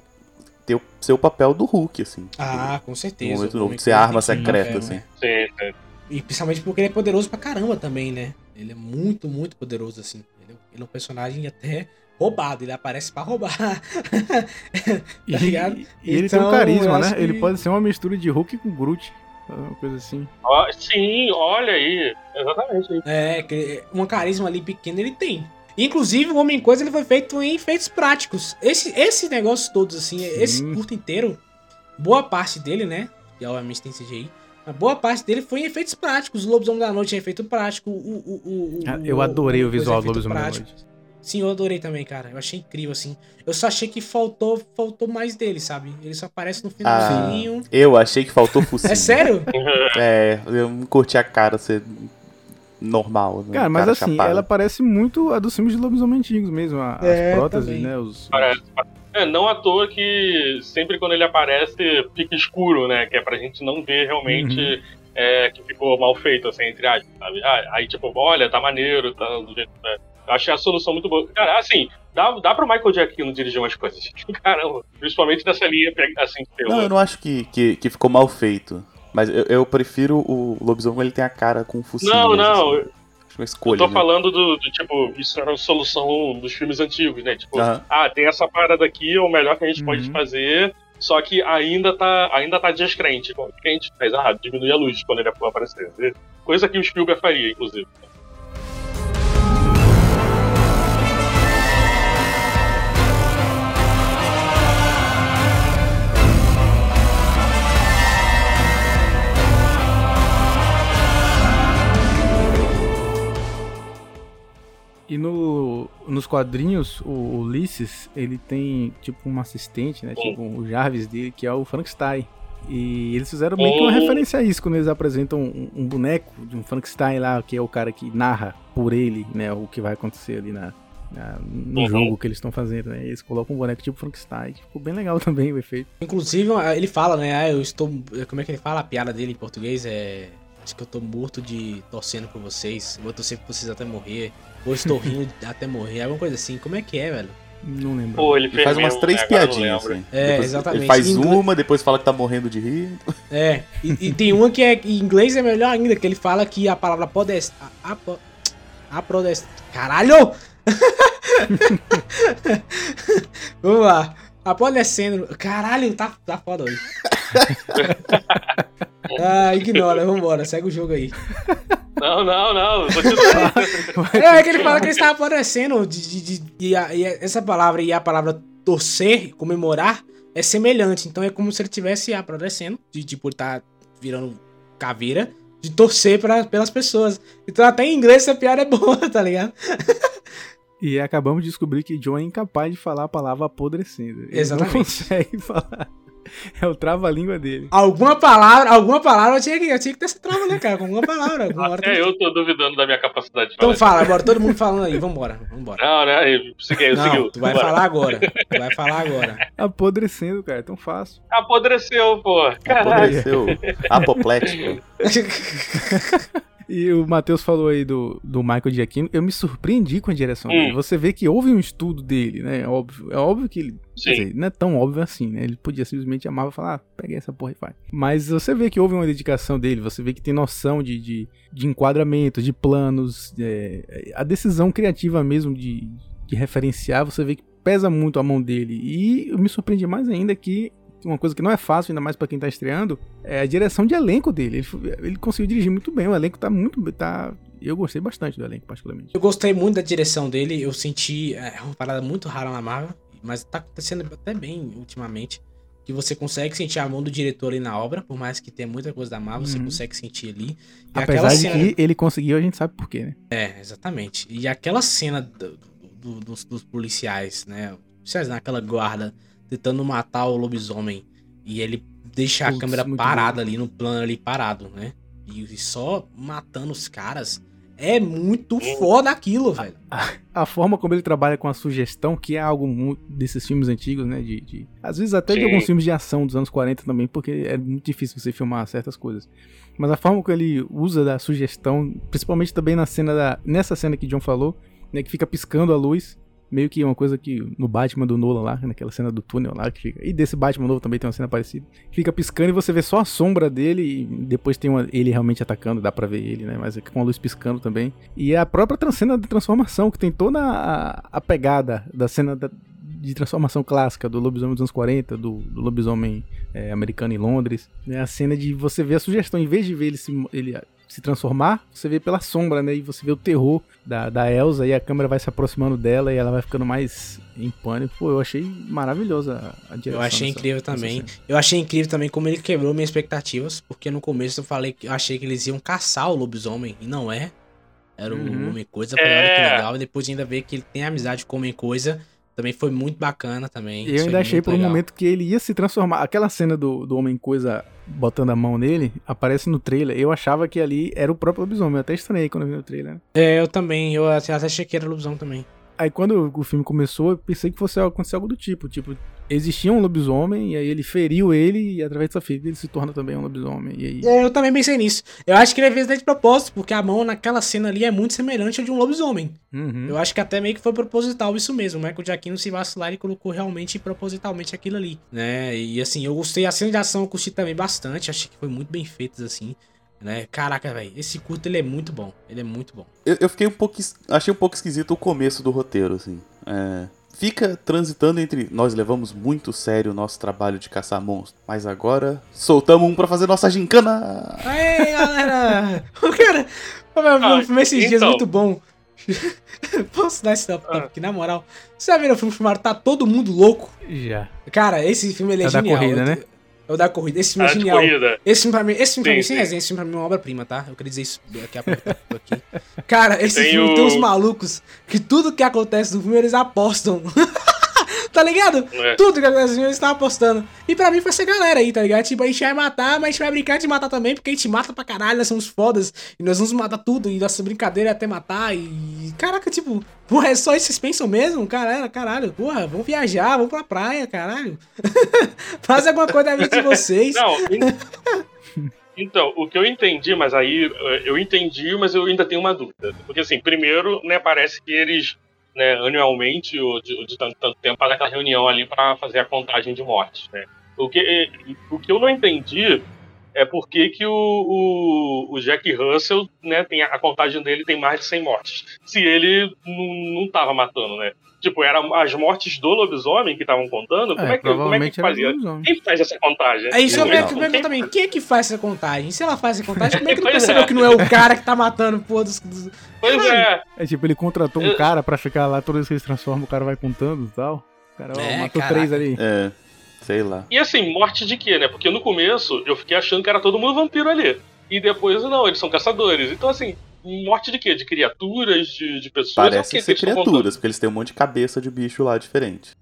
ter o seu papel do Hulk, assim. Ah, com no certeza. momento O novo, Homem de ser arma secreta, assim. né? sim, sim. E principalmente porque ele é poderoso pra caramba também, né? Ele é muito, muito poderoso, assim. Ele é, ele é um personagem até roubado, ele aparece pra roubar. E, Tá ligado? e ele tem Então, um carisma, eu né? que- Ele pode ser uma mistura de Hulk com Groot. Uma coisa assim. Ó, sim, olha aí. Exatamente. É, que uma carisma ali pequena ele tem. Inclusive, o Homem-Coisa ele foi feito em efeitos práticos. Esse, esse negócio todos, assim, esse curto inteiro, boa parte dele, né? E obviamente tem CGI. A boa parte dele foi em efeitos práticos. O Lobisomem da Noite é efeito prático. O, o, o, o- Ah, eu adorei o visual do Lobisomem da prático. Noite. Sim, eu adorei também, cara. Eu achei incrível, assim. Eu só achei que faltou, faltou mais dele, sabe? Ele só aparece no Ah, finalzinho. eu achei que faltou focinho. é sério? É, eu não curti a cara ser normal. né? Cara, mas Cara assim, chapada. ela parece muito a dos filmes de lobisomem antigos mesmo. a- As É, próteses, também. né? Os... Parece. É, não à toa que sempre quando ele aparece fica escuro, né? Que é pra gente não ver realmente é, que ficou mal feito, assim, entre aspas, sabe? Ah, aí, tipo, olha, tá maneiro, tá do jeito. Eu achei a solução muito boa. Cara, assim, dá, dá pro Michael Giacchino dirigir umas coisas. Caramba, principalmente nessa linha, assim, terror. Não, eu não acho que, que, que ficou mal feito. Mas eu, eu prefiro o lobisomem, ele tem a cara com focinho. Não, não, assim. Uma Eu escolha. tô né? falando do, do, tipo, isso era a solução dos filmes antigos, né? Tipo, Aham. ah, tem essa parada aqui, é o melhor que a gente pode Uhum. fazer, só que ainda tá, ainda tá descrente. O que a gente faz? Ah, diminui a luz quando ele aparecer. Coisa que o Spielberg faria, inclusive. E no, nos quadrinhos, o Ulisses, ele tem tipo um assistente, né? Tipo o Jarvis dele, que é o Frankenstein. E eles fizeram meio que uma referência a isso quando eles apresentam um, um boneco de um Frankenstein lá, que é o cara que narra por ele, né? O que vai acontecer ali na, na- no Uhum. jogo que eles estão fazendo, né? Eles colocam um boneco tipo Frankenstein, ficou bem legal também o efeito. Inclusive, ele fala, né? Ah, eu estou. Como é que ele fala? A piada dele em português é. Acho que eu tô morto de torcendo por vocês. Vou torcer por vocês até morrer. Ou estou rindo até morrer. Alguma coisa assim. Como é que é, velho? Não lembro. Pô, ele Ele faz umas três né? Piadinhas, assim. É, Depois exatamente. Ele faz Em inglês- uma, depois fala que tá morrendo de rir. É. E, e tem uma que é. Em inglês é melhor ainda, que ele fala que a palavra podest. A, a, a prodest. Caralho! Vamos lá. Apodrecendo. Caralho, tá, tá foda hoje. ah, ignora, vambora, segue o jogo aí. Não, não, não. Continua. É, é que ele fala que ele estava apodrecendo. De, de, de- e, a- e essa palavra e a palavra torcer, comemorar, é semelhante. Então é como se ele estivesse apodrecendo, de tipo, tá virando caveira, de torcer pra, pelas pessoas. Então até em inglês essa piada é boa, tá ligado? E acabamos de descobrir que John é incapaz de falar a palavra apodrecendo. Ele Exatamente. não consegue falar. É o trava-língua dele. Alguma palavra, alguma palavra eu tinha que, eu tinha que ter essa trava, né, cara? Com alguma palavra. Alguma tem Até eu tô duvidando da minha capacidade de Então falar. fala, agora todo mundo falando aí, vambora, vambora. Não, né? Seguiu, Não, seguiu. tu vai Bora. falar agora. Tu vai falar agora. Apodrecendo, cara. É tão fácil. Apodreceu, pô. Caralho. Apodreceu. Apoplético. E o Matheus falou aí do, do Michael Giacchino. Eu me surpreendi com a direção Hum. dele. Você vê que houve um estudo dele, né? É óbvio. É óbvio que ele. Dizer, não é tão óbvio assim, né? Ele podia simplesmente amar e falar, ah, peguei essa porra e faz. Mas você vê que houve uma dedicação dele, você vê que tem noção de, de, de enquadramento, de planos, é, a decisão criativa mesmo de, de referenciar, você vê que pesa muito a mão dele. E eu me surpreendi mais ainda que uma coisa que não é fácil, ainda mais pra quem tá estreando, é a direção de elenco dele. Ele, ele conseguiu dirigir muito bem, o elenco tá muito. Tá, eu gostei bastante do elenco, particularmente. Eu gostei muito da direção dele, eu senti é, uma parada muito rara na Marvel, mas tá acontecendo até bem ultimamente. Que você consegue sentir a mão do diretor ali na obra, por mais que tenha muita coisa da Marvel, você Uhum. consegue sentir ali. E Apesar de cena- que ele conseguiu, a gente sabe por quê, né? É, exatamente. E aquela cena do- do- dos, dos policiais, né? Policiais naquela guarda tentando matar o lobisomem e ele deixa a Putz, câmera muito parada ali no plano ali parado, né? E, só matando os caras. É muito foda aquilo, velho. A forma como ele trabalha com a sugestão, que é algo muito desses filmes antigos, né? De, de- às vezes até de Sim. alguns filmes de ação dos anos 40 também, porque é muito difícil você filmar certas coisas. Mas a forma que ele usa da sugestão, principalmente também na cena da. Nessa cena que John falou, né? Que fica piscando a luz. Meio que uma coisa que no Batman do Nolan lá, naquela cena do túnel lá, que fica. E desse Batman novo também tem uma cena parecida. Fica piscando e você vê só a sombra dele e depois tem uma- ele realmente atacando, dá pra ver ele, né? Mas é com a luz piscando também. E a própria cena de transformação, que tem toda a, a pegada da cena da- de transformação clássica do lobisomem dos anos 40, do, do lobisomem é, americano em Londres. É a cena de você ver a sugestão, em vez de ver ele se, ele se transformar, você vê pela sombra, né? E você vê o terror da, da Elsa e a câmera vai se aproximando dela e ela vai ficando mais em pânico. Pô, eu achei maravilhosa a, direção. Eu achei dessa- incrível dessa também. Eu achei incrível também como ele quebrou minhas expectativas, porque no começo eu falei que eu achei que eles iam caçar o lobisomem, e não é. Era o Uhum. Homem-Coisa, eu falei, olha que É. legal. E depois ainda ver que ele tem amizade com o Homem-Coisa, também foi muito bacana também. E eu ainda achei por um legal. momento que ele ia se transformar. Aquela cena do, do Homem-Coisa botando a mão nele, aparece no trailer. Eu achava que ali era o próprio lobisomem. Eu até estranhei quando eu vi no trailer. É, eu também, eu até até achei que era lobisomem também. Aí quando o filme começou, eu pensei que fosse acontecer algo do tipo. Tipo, existia um lobisomem, e aí ele feriu ele, e através dessa ferida ele se torna também um lobisomem. E aí. É, eu também pensei nisso. Eu acho que ele fez de propósito, porque a mão naquela cena ali é muito semelhante à de um lobisomem. Uhum. Eu acho que até meio que foi proposital isso mesmo. O Michael Giacchino se vacilar e colocou realmente propositalmente aquilo ali, né? E assim, eu gostei, a cena de ação eu curti também bastante, achei que foi muito bem feitas assim, né? Caraca, velho, esse curto ele é muito bom, ele é muito bom. Eu, eu fiquei um pouco. Achei um pouco esquisito o começo do roteiro, assim. É, fica transitando entre. Nós levamos muito sério o nosso trabalho de caçar monstros, mas agora soltamos um pra fazer nossa gincana. Aê, galera! O cara, o meu Ah, filme esses dias então. muito bom. Posso dar esse top, top, que na moral, você já viu o filme chamado Tá Todo Mundo Louco? Já. Cara, esse filme ele é, É o da genial. corrida, Eu- né? É o da corrida. Esse filme Ah, é de genial. corrida. Esse filme pra mim, esse filme pra Sim, mim, sem sim. resenha, esse filme pra mim é uma obra-prima, tá? Eu queria dizer isso aqui a pouco aqui. Cara, esse Tem filme o- tem uns malucos que tudo que acontece no filme eles apostam. tá ligado? É. Tudo que filme eles estão apostando. E pra mim foi essa galera aí, tá ligado? Tipo, a gente vai matar, mas a gente vai brincar de matar também, porque a gente mata pra caralho, nós somos fodas. E nós vamos matar tudo, e nossa brincadeira é até matar. E. Caraca, tipo, porra, é só isso vocês pensam mesmo? Caralho, caralho. Porra, vamos viajar, vamos pra praia, caralho. Faz alguma coisa da vida de vocês. Não, en- então, o que eu entendi, mas aí eh, eu entendi, mas eu ainda tenho uma dúvida. Porque assim, primeiro, né, parece que eles, né, anualmente, ou de, ou de tanto, tanto tempo, fazem aquela reunião ali pra fazer a contagem de mortes, né? O que, eh, o que eu não entendi é por que o, o, o Jack Russell, né, tem a, a contagem dele tem mais de 100 mortes. Se ele não, não tava matando, né? Tipo, eram as mortes do lobisomem que estavam contando, como é, que, como é que fazia? Quem faz essa contagem? É isso que eu pergunto também. Quem é que faz essa contagem? Se ela faz essa contagem, como é que não percebeu é. que não é o cara que tá matando, pô, dos, dos- Pois é. É tipo, ele contratou um cara pra ficar lá, toda vez que ele se transforma, o cara vai contando e tal. O cara ó, É, matou caraca. três ali. É, sei lá. E assim, morte de quê, né? Porque no começo eu fiquei achando que era todo mundo vampiro ali. E depois, não, eles são caçadores. Então, assim, morte de quê? De criaturas, de, de pessoas? É o Parece que ser criaturas, porque eles têm um monte de cabeça de bicho lá diferente.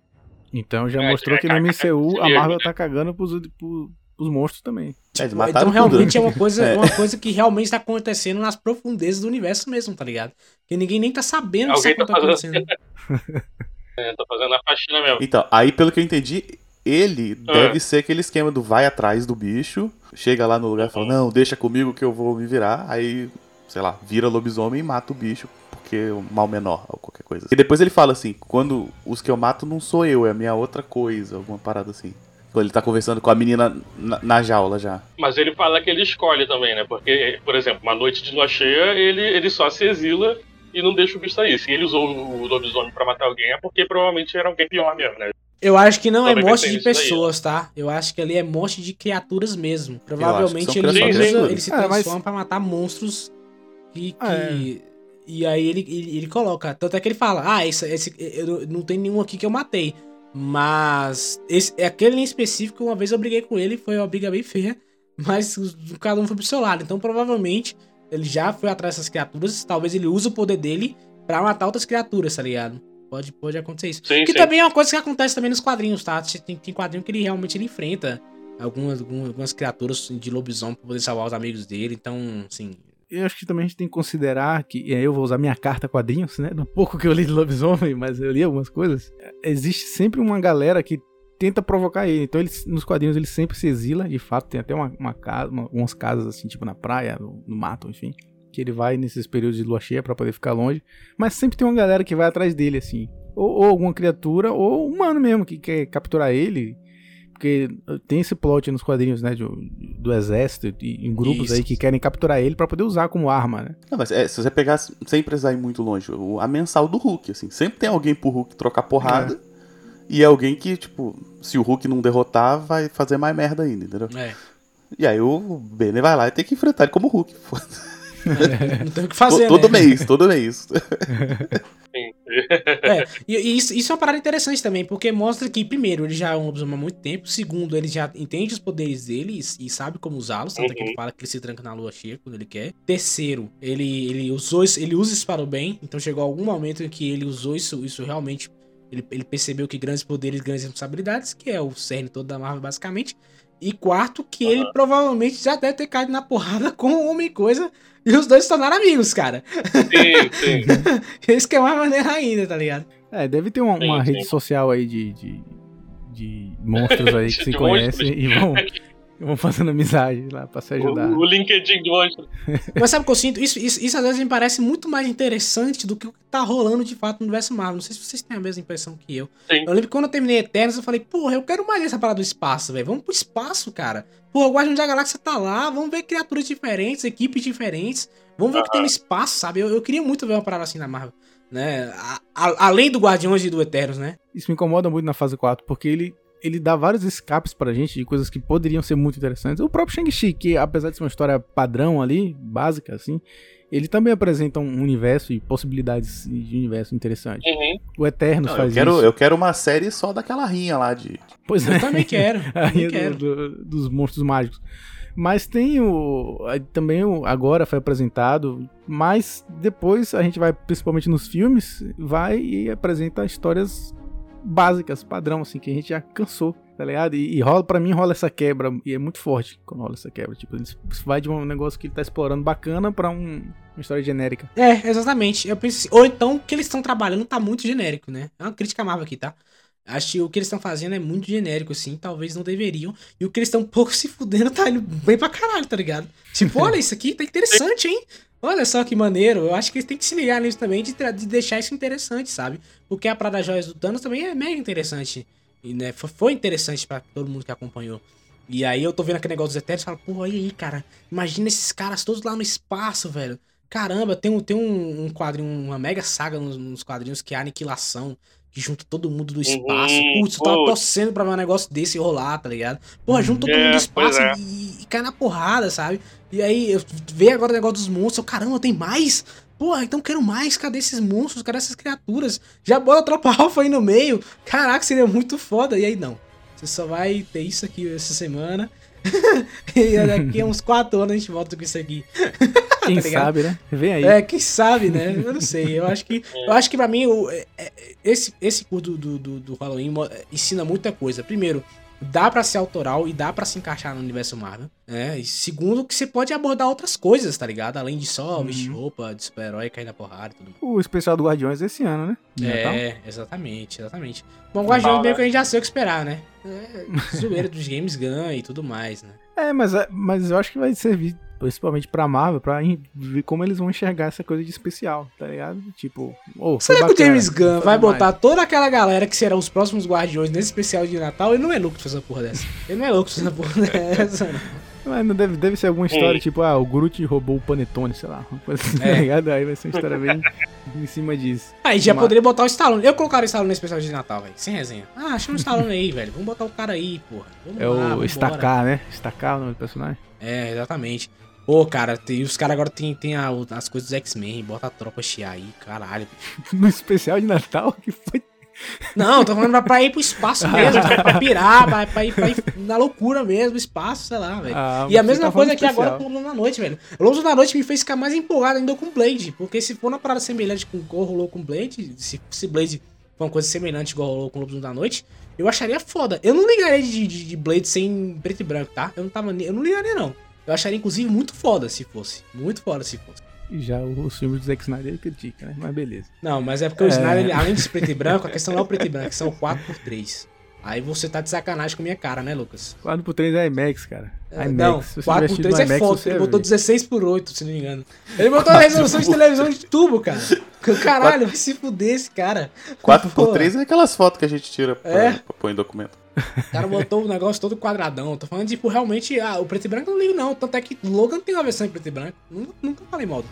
Então já É, mostrou que é, no é, MCU a é, Marvel é. tá cagando pros, pros, pros monstros também. É, eles Então realmente tudo, é né? uma coisa, É. uma coisa que realmente tá acontecendo nas profundezas do universo mesmo, tá ligado? Que ninguém nem tá sabendo que isso Alguém tá tá fazendo- acontecendo. É, tô fazendo a faxina mesmo. Então, aí pelo que eu entendi, ele Ah. deve ser aquele esquema do vai atrás do bicho, chega lá no lugar e fala, não, deixa comigo que eu vou me virar, aí, sei lá, vira lobisomem e mata o bicho, porque é um mal menor, ou qualquer coisa. E depois ele fala assim, quando os que eu mato não sou eu, é a minha outra coisa, alguma parada assim. Quando ele tá conversando com a menina na, na jaula já. Mas ele fala que ele escolhe também, né? Porque, por exemplo, uma noite de lua cheia, ele, ele só se exila e não deixa o bicho sair. Se ele usou o lobisomem pra matar alguém, é porque provavelmente era alguém pior mesmo, né? Eu acho que não é Também morte pensei de daí, pessoas, tá? Eu acho que ali é morte de criaturas mesmo. Provavelmente ele, usa, ele se É, mas- transforma pra matar monstros que. que- É. E aí ele, ele, ele coloca. Tanto é que ele fala: Ah, esse, esse, eu, não tem nenhum aqui que eu matei. Mas esse, aquele em específico, uma vez eu briguei com ele, foi uma briga bem feia. Mas os- cada um foi pro seu lado. Então provavelmente ele já foi atrás dessas criaturas. Talvez ele use o poder dele pra matar outras criaturas, tá ligado? Pode, pode acontecer isso. Sim, Que sim. também é uma coisa que acontece também nos quadrinhos, tá? Tem, tem quadrinho que ele realmente ele enfrenta algumas, algumas, algumas criaturas de lobisomem pra poder salvar os amigos dele. Então, assim. Eu acho que também a gente tem que considerar que, e aí eu vou usar minha carta quadrinhos, né? Do pouco que eu li de lobisomem, mas eu li algumas coisas. Existe sempre uma galera que tenta provocar ele. Então, ele, nos quadrinhos, ele sempre se exila. De fato, tem até uma, uma casa, uma- umas casas assim, tipo na praia, no, no mato, enfim. Que ele vai nesses períodos de lua cheia pra poder ficar longe. Mas sempre tem uma galera que vai atrás dele, assim. Ou, ou alguma criatura, ou humano mesmo, que quer capturar ele. Porque tem esse plot nos quadrinhos, né? Do, do exército, e, em grupos Isso. aí que querem capturar ele pra poder usar como arma, né? Não, mas é, se você pegar, sem precisar ir muito longe, o- a mensal do Hulk, assim, sempre tem alguém pro Hulk trocar porrada, e é alguém que, tipo, se o Hulk não derrotar, vai fazer mais merda ainda, entendeu? É. E aí o Banner vai lá e tem que enfrentar ele como Hulk. Não tem o que fazer, todo né? mês, todo mês. Sim. É, e, e isso, isso é uma parada interessante também, porque mostra que, primeiro, ele já é um lobisomem há muito tempo. Segundo, ele já entende os poderes dele e, e sabe como usá-los. Tanto é que ele Uhum. fala que ele se tranca na lua cheia quando ele quer. Terceiro, ele, ele usou isso, ele usa isso para o bem. Então chegou algum momento em que ele usou isso, isso realmente. Ele, ele percebeu que grandes poderes, grandes responsabilidades, que é o cerne todo da Marvel, basicamente. E quarto, que ele provavelmente já deve ter caído na porrada com o Homem-Coisa e os dois se tornaram amigos, cara. Sim, sim. Isso que é mais maneiro ainda, tá ligado? É, deve ter uma, Sim, uma sim. rede social aí de, de, de monstros aí que se conhecem e vão, vão fazendo amizade lá pra se ajudar. O, o LinkedIn de monstro. Mas sabe o que eu sinto? Isso, isso, isso às vezes me parece muito mais interessante do que o que tá rolando de fato no universo Marvel. Não sei se vocês têm a mesma impressão que eu. Sim. Eu lembro que quando eu terminei Eternos, eu falei, porra, eu quero mais essa parada do espaço, velho. Vamos pro espaço, cara. Porra, o Guardião da Galáxia tá lá, vamos ver criaturas diferentes, equipes diferentes. Vamos ver o que tem no espaço, sabe? Eu, eu queria muito ver uma parada assim na Marvel. Né? A- a- além do Guardiões e do Eternos, né? Isso me incomoda muito na fase 4, porque ele, ele dá vários escapes pra gente de coisas que poderiam ser muito interessantes. O próprio Shang-Chi, que apesar de ser uma história padrão ali, básica assim, ele também apresenta um universo e possibilidades de universo interessante. Uhum. O Eternos Não, eu, faz quero, isso. eu quero uma série só daquela rinha lá de. Pois é. Eu também quero. a Também quero. do- do- dos monstros mágicos. Mas tem o. Também o, agora foi apresentado. Mas depois a gente vai, principalmente nos filmes, vai e apresenta histórias básicas, padrão, assim, que a gente já cansou, tá ligado? E, e rola, pra mim rola essa quebra. E é muito forte quando rola essa quebra. Tipo, eles vai de um negócio que ele tá explorando bacana pra um- uma história genérica. É, exatamente. Eu penso assim, ou então o que eles estão trabalhando tá muito genérico, né? É uma crítica Marvel aqui, tá? Acho que o que eles estão fazendo é muito genérico, assim, talvez não deveriam. E o que eles estão pouco se fudendo tá indo bem pra caralho, tá ligado? Tipo, olha, isso aqui tá interessante, hein? Olha só que maneiro. Eu acho que eles têm que se ligar nisso também, de, de deixar isso interessante, sabe? Porque a Prada Joias do Thanos também é mega interessante. E, né, foi, interessante pra todo mundo que acompanhou. E aí eu tô vendo aquele negócio dos Eternos e falo, pô, olha aí, cara. Imagina esses caras todos lá no espaço, velho. Caramba, tem um, tem um, um quadrinho, uma mega saga nos, nos quadrinhos que é a Aniquilação, que junta todo mundo do espaço. Uhum, Putz, eu tava putz. torcendo pra ver um negócio desse rolar, tá ligado? Porra, junta todo É, mundo do espaço é. e, e cai na porrada, sabe? E aí, eu vejo agora o negócio dos monstros, eu, caramba, tem mais? Porra, então quero mais, cadê esses monstros, cadê essas criaturas? Já bota a tropa alfa aí no meio. Caraca, seria muito foda. E aí, não. Você só vai ter isso aqui essa semana. e daqui a uns 4 anos a gente volta com isso aqui. Quem tá sabe, né? Vem aí. É, quem sabe, né? Eu não sei. Eu acho que, eu acho que pra mim, é- é- esse, esse curso do, do, do- Halloween ensina muita coisa. Primeiro, dá pra ser autoral e dá pra se encaixar no universo Marvel. né? E segundo, que você pode abordar outras coisas, tá ligado? Além de só vestir roupa de super-herói, cair na porrada e tudo mais. O especial do Guardiões esse ano, né? É, exatamente, exatamente. Bom, o Guardiões meio que a gente já sei o que esperar, né? É, zoeira dos games ganha e tudo mais, né? É, mas, é- mas eu acho que vai servir principalmente pra Marvel, pra ver como eles vão enxergar essa coisa de especial, tá ligado? Tipo, foi Será que o James Gunn vai botar toda aquela galera que serão os próximos Guardiões nesse especial de Natal? Ele não é louco de fazer uma porra dessa. Ele não é louco de fazer uma porra dessa. não. Mas não deve, deve ser alguma história, Hum. tipo, ah, o Groot roubou o Panetone, sei lá, uma coisa assim, É. tá ligado? Aí vai ser uma história bem em cima disso. Aí já Mas- poderia botar o Stallone. Eu colocaria o Stallone nesse especial de Natal, velho. Sem resenha. Ah, chama o Stallone aí, velho. Vamos botar o cara aí, porra. Vamos É lá, o. Estacar, né? Estacar o nome do personagem. É, exatamente. Pô, cara, tem, os caras agora tem, tem a- as coisas dos X-Men, bota a tropa chiar aí, caralho. No especial de Natal, que foi. Não, tô falando pra, pra ir pro espaço mesmo, pra, pra pirar, pra, pra, ir, pra ir na loucura mesmo, espaço, sei lá, velho. Ah, e a mesma tá coisa aqui agora com o Lobos da Noite, velho. O Lobos da Noite me fez ficar mais empolgado ainda com o Blade, porque se for uma parada semelhante com o rolou com Blade, se, se Blade for uma coisa semelhante igual rolou com o Lobos da Noite, eu acharia foda. Eu não ligaria de, de, de Blade sem preto e branco, tá? Eu não, tava, eu não ligaria, não. Eu acharia, inclusive, muito foda se fosse. Muito foda se fosse. Já os filmes do Zack Snyder ele critica, né? Mas beleza. Não, mas é porque o É. Snyder, ele- além de ser preto e branco, a questão não é o preto e branco, são 4x3. Aí você tá de sacanagem com a minha cara, né, Lucas? 4x3 é IMAX, cara. IMAX. não, Se você 4 tivesse por 3 tido é IMAX, foto. Ele botou ver. 16 por 8, se não me engano. Ele botou a resolução de televisão de tubo, cara. Caralho, vai se fuder esse cara. 4x3 é aquelas fotos que a gente tira pra, É. pra pôr em documento. O cara botou o negócio todo quadradão. Tô falando, tipo, realmente, ah, o preto e branco eu não ligo, não. Tanto é que o Logan tem uma versão em preto e branco. Nunca, nunca falei mal do,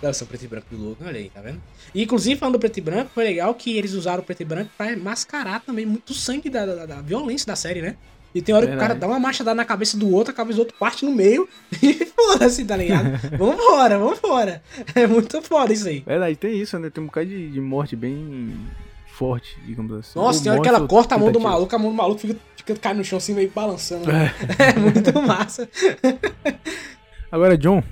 versão preto e branco do Logan, olha aí, tá vendo? E, inclusive, falando do preto e branco, foi legal que eles usaram o preto e branco pra mascarar também muito sangue da, da, da violência da série, né? E tem hora que o cara dá uma machadada na cabeça do outro, a cabeça do outro parte no meio e foda-se, tá ligado? Vambora, vambora. É muito foda isso aí. Verdade, tem isso, né? Tem um bocado de, de morte bem forte, digamos assim. Nossa, tem hora que ela corta a mão do maluco, a mão do maluco fica, fica caindo no chão assim, meio balançando. né? É muito massa. Agora, John,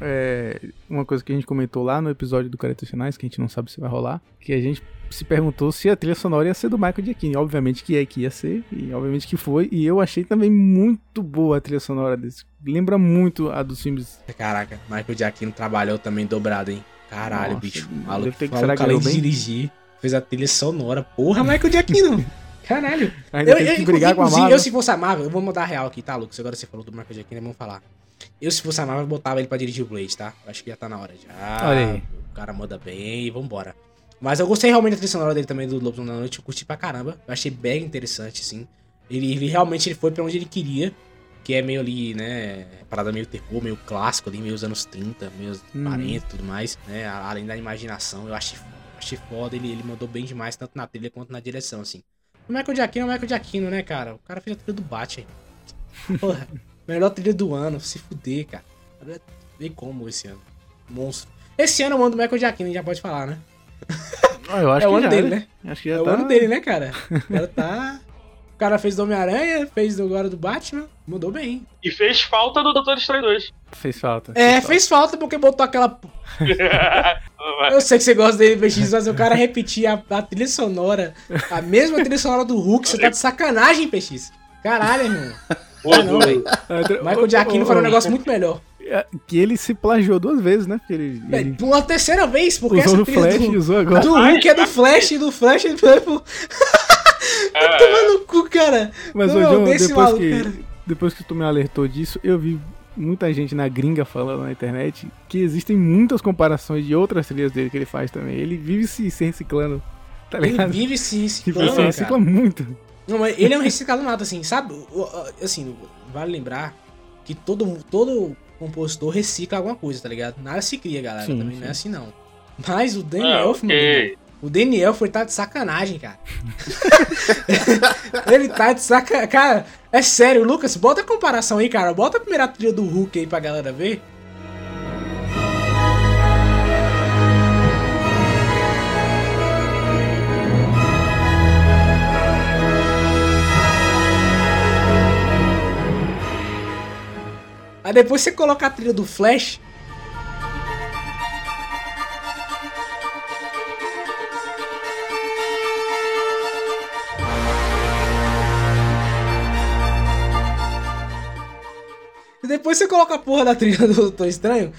é, uma coisa que a gente comentou lá no episódio do Caretas Finais, que a gente não sabe se vai rolar, que a gente se perguntou se a trilha sonora ia ser do Michael Giacchino. Obviamente que é que ia ser, e obviamente que foi, e eu achei também muito boa a trilha sonora desse. Lembra muito a dos filmes. Caraca, Michael Giacchino trabalhou também dobrado, hein? Caralho, Nossa, bicho. Maluco, ter que- será que além ganhou de bem? dirigir, fez a trilha sonora. Porra, Michael Giacchino. Caralho. Ainda Eu, eu, que brigar com a Marvel. eu, se fosse a Marvel, eu vou mudar a real aqui, tá, Lucas? Agora você falou do Michael Giacchino, vamos falar. Eu, se fosse a Marvel, eu botava ele pra dirigir o Blade, tá? Eu acho que já tá na hora já. Olha aí. O cara manda bem e vambora. Mas eu gostei realmente da trilha sonora dele também, do Lobos da Noite. Eu curti pra caramba. Eu achei bem interessante, assim. Ele, ele realmente ele foi pra onde ele queria. Que é meio ali, né? Parada meio terror, meio clássico ali, meio os anos 30, meio anos Uhum. 40 e tudo mais, né? Além da imaginação, eu achei, achei foda. Ele, ele mandou bem demais, tanto na trilha quanto na direção, assim. O Michael Giacchino é o Michael Giacchino, né, cara? O cara fez a trilha do Batman. Porra, melhor trilha do ano, se fuder, cara. Vem como esse ano. Monstro. Esse ano é o ano do Michael Giacchino, a gente já pode falar, né? Ah, eu acho é o que ano já, dele, né? Acho que já É o tá... ano dele, né, cara? O cara tá. O cara fez do Homem-Aranha, fez do agora do Batman, mandou bem. E fez falta do Doutor Estranho 2. Fez falta. É, fez falta porque botou aquela. Eu sei que você gosta dele, PX, mas o cara repetir a, a trilha sonora, a mesma trilha sonora do Hulk, você tá de sacanagem, PX. Caralho, irmão. Ah, não, velho. Michael Giacchino falou um negócio muito melhor. É, Que ele se plagiou duas vezes, né? Porque ele, ele Uma terceira vez, porque usou essa trilha Flash do, usou agora. do Hulk é do Flash, e do Flash ele foi pro. É, Tomar no cu, cara. Mas, ô, Não, John, desse depois maluco, que, cara. depois que tu me alertou disso, eu vi muita gente na gringa falando na internet que existem muitas comparações de outras trilhas dele que ele faz também. Ele vive se, se reciclando, tá Ele ligado? vive se reciclando, ele se cara. recicla muito. Não, mas ele é um reciclado nato, assim, sabe? Assim, vale lembrar que todo, todo compositor recicla alguma coisa, tá ligado? Nada se cria, galera. Sim, Também sim. não é assim, não. Mas o Danny Ah, Elfman, ok. irmão, o Danny Elfman tá de sacanagem, cara. ele tá de sacanagem. Cara, é sério, Lucas, bota a comparação aí, cara. Bota a primeira trilha do Hulk aí pra galera ver. Aí depois você coloca a trilha do Flash. Depois você coloca a porra da trilha do Doutor Estranho.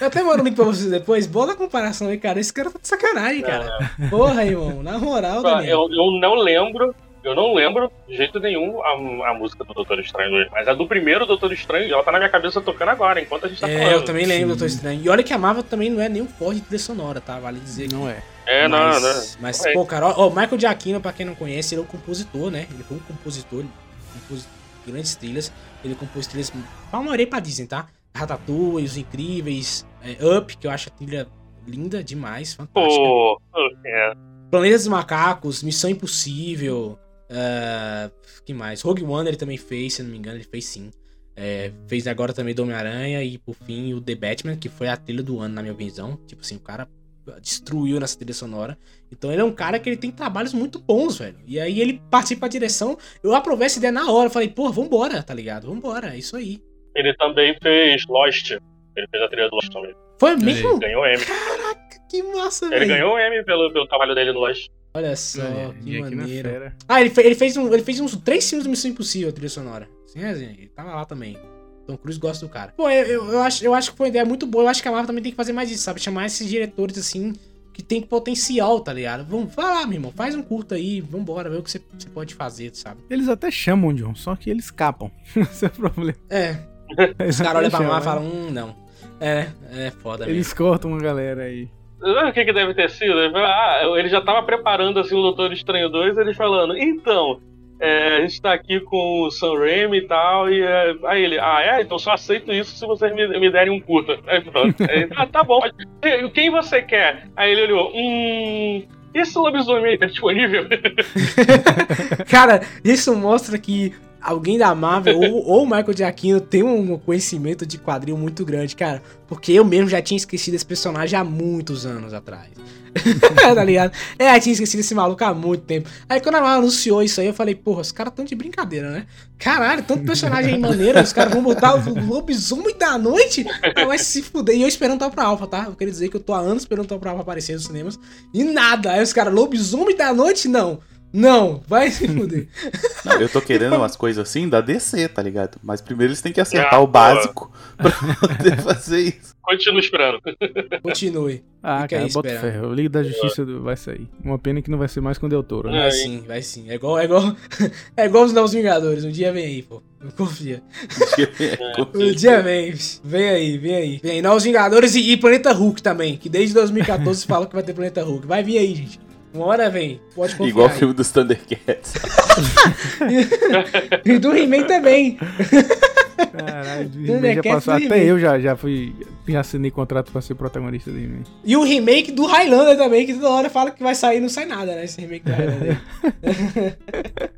Eu até mando um link pra vocês depois. Boa comparação aí, cara. Esse cara tá de sacanagem, cara. Porra, irmão. Na moral, Daniel. Eu, eu não lembro. Eu não lembro de jeito nenhum a, a música do Doutor Estranho 2, mas a do primeiro Doutor Estranho, ela tá na minha cabeça tocando agora, enquanto a gente tá É, falando. eu também lembro do Doutor Estranho. E olha que a Marvel também não é nem um forte de trilha sonora, tá? Vale dizer que Não é. É, não, mas, não. Mas, Correto. pô, cara, ó, o Michael Giacchino, pra quem não conhece, ele é o compositor, né? Ele foi um compositor, ele compôs grandes trilhas. Ele compôs trilhas pra maioria pra Disney, tá? Ratatouille, Os Incríveis, é, Up, que eu acho a trilha linda demais, fantástica. Pô, é. Planetas dos Macacos, Missão Impossível, uh, que mais? Rogue One ele também fez, se não me engano, ele fez sim. É, fez agora também do Homem-Aranha e por fim o The Batman, que foi a trilha do ano na minha visão. Tipo assim, o cara destruiu nessa trilha sonora. Então ele é um cara que ele tem trabalhos muito bons, velho. E aí ele participa da direção. Eu aprovei essa ideia na hora. Falei, pô, vambora, tá ligado? Vambora, é isso aí. Ele também fez Lost. Ele fez a trilha do Lost também. Foi mesmo? Ganhou M. Caraca, que massa, Ele velho. ganhou M pelo, pelo trabalho dele no Lost. Olha só, É, que maneiro. Ah, ele, fe- ele fez um, ele fez uns três filmes do Missão Impossível, a trilha sonora. Sim, resenha. Ele tava lá também. Tom Cruise gosta do cara. Pô, eu, eu, eu acho, eu acho que foi uma ideia muito boa. Eu acho que a Marvel também tem que fazer mais isso, sabe? Chamar esses diretores assim, que tem potencial, tá ligado? Vamos, vai lá, meu irmão. Faz um curto aí, vambora, ver o que você, você pode fazer, sabe? Eles até chamam, John, só que eles escapam. Esse é o problema. É. Eles Os caras olham pra lá e falam, hum, não. É, é foda Eles mesmo. cortam uma galera aí. O que, que deve ter sido? Ah, ele já tava preparando assim o Doutor Estranho 2, eles falando, então, é, a gente tá aqui com o Sam Raimi e tal, e é, aí ele, ah, é? Então só aceito isso se vocês me, me derem um curta. Aí pronto. Aí, ah, tá bom. Quem você quer? Aí ele olhou, hum. Esse lobisomem tá disponível? Cara, isso mostra que alguém da Marvel ou, ou Michael Giacchino tem um conhecimento de quadril muito grande, cara. Porque eu mesmo já tinha esquecido esse personagem há muitos anos atrás. tá ligado? É, eu tinha esquecido esse maluco há muito tempo. Aí quando a Marvel anunciou isso aí, eu falei, porra, os caras tão de brincadeira, né? Caralho, tanto personagem maneiro, os caras vão botar o lobisomem da noite? Ah, vai se fuder. E eu esperando tal pra Alpha, tá? Eu queria dizer que eu tô há anos esperando tal pra Alpha aparecer nos cinemas. E nada. Aí os caras, lobisomem da noite? Não. Não, vai se fuder. Não, eu tô querendo umas coisas assim da DC, tá ligado? Mas primeiro eles têm que acertar Ah, o básico pra poder fazer isso. Continua esperando. Continue. Ah, Fica cara, bota fé. O Liga da Justiça do- vai sair. Uma pena que não vai ser mais com o Del Toro, né? Vai Aí. sim, vai sim. É igual, é igual, é igual os Novos Vingadores. Um dia vem aí, pô. Confia. Um dia vem. Vem aí, vem aí. Vem aí, Novos Vingadores e, e Planeta Hulk também. Que desde 2014 fala que vai ter Planeta Hulk. Vai vir aí, gente. Uma hora vem. Pode confiar. Igual o filme dos Thundercats. E do He-Man também. Caralho, o Thundercats He-Man já passou. do Até eu já, já fui. Já assinei contrato pra ser protagonista do He-Man. E o remake do Highlander também, que toda hora fala que vai sair e não sai nada, né? Esse remake do Highlander.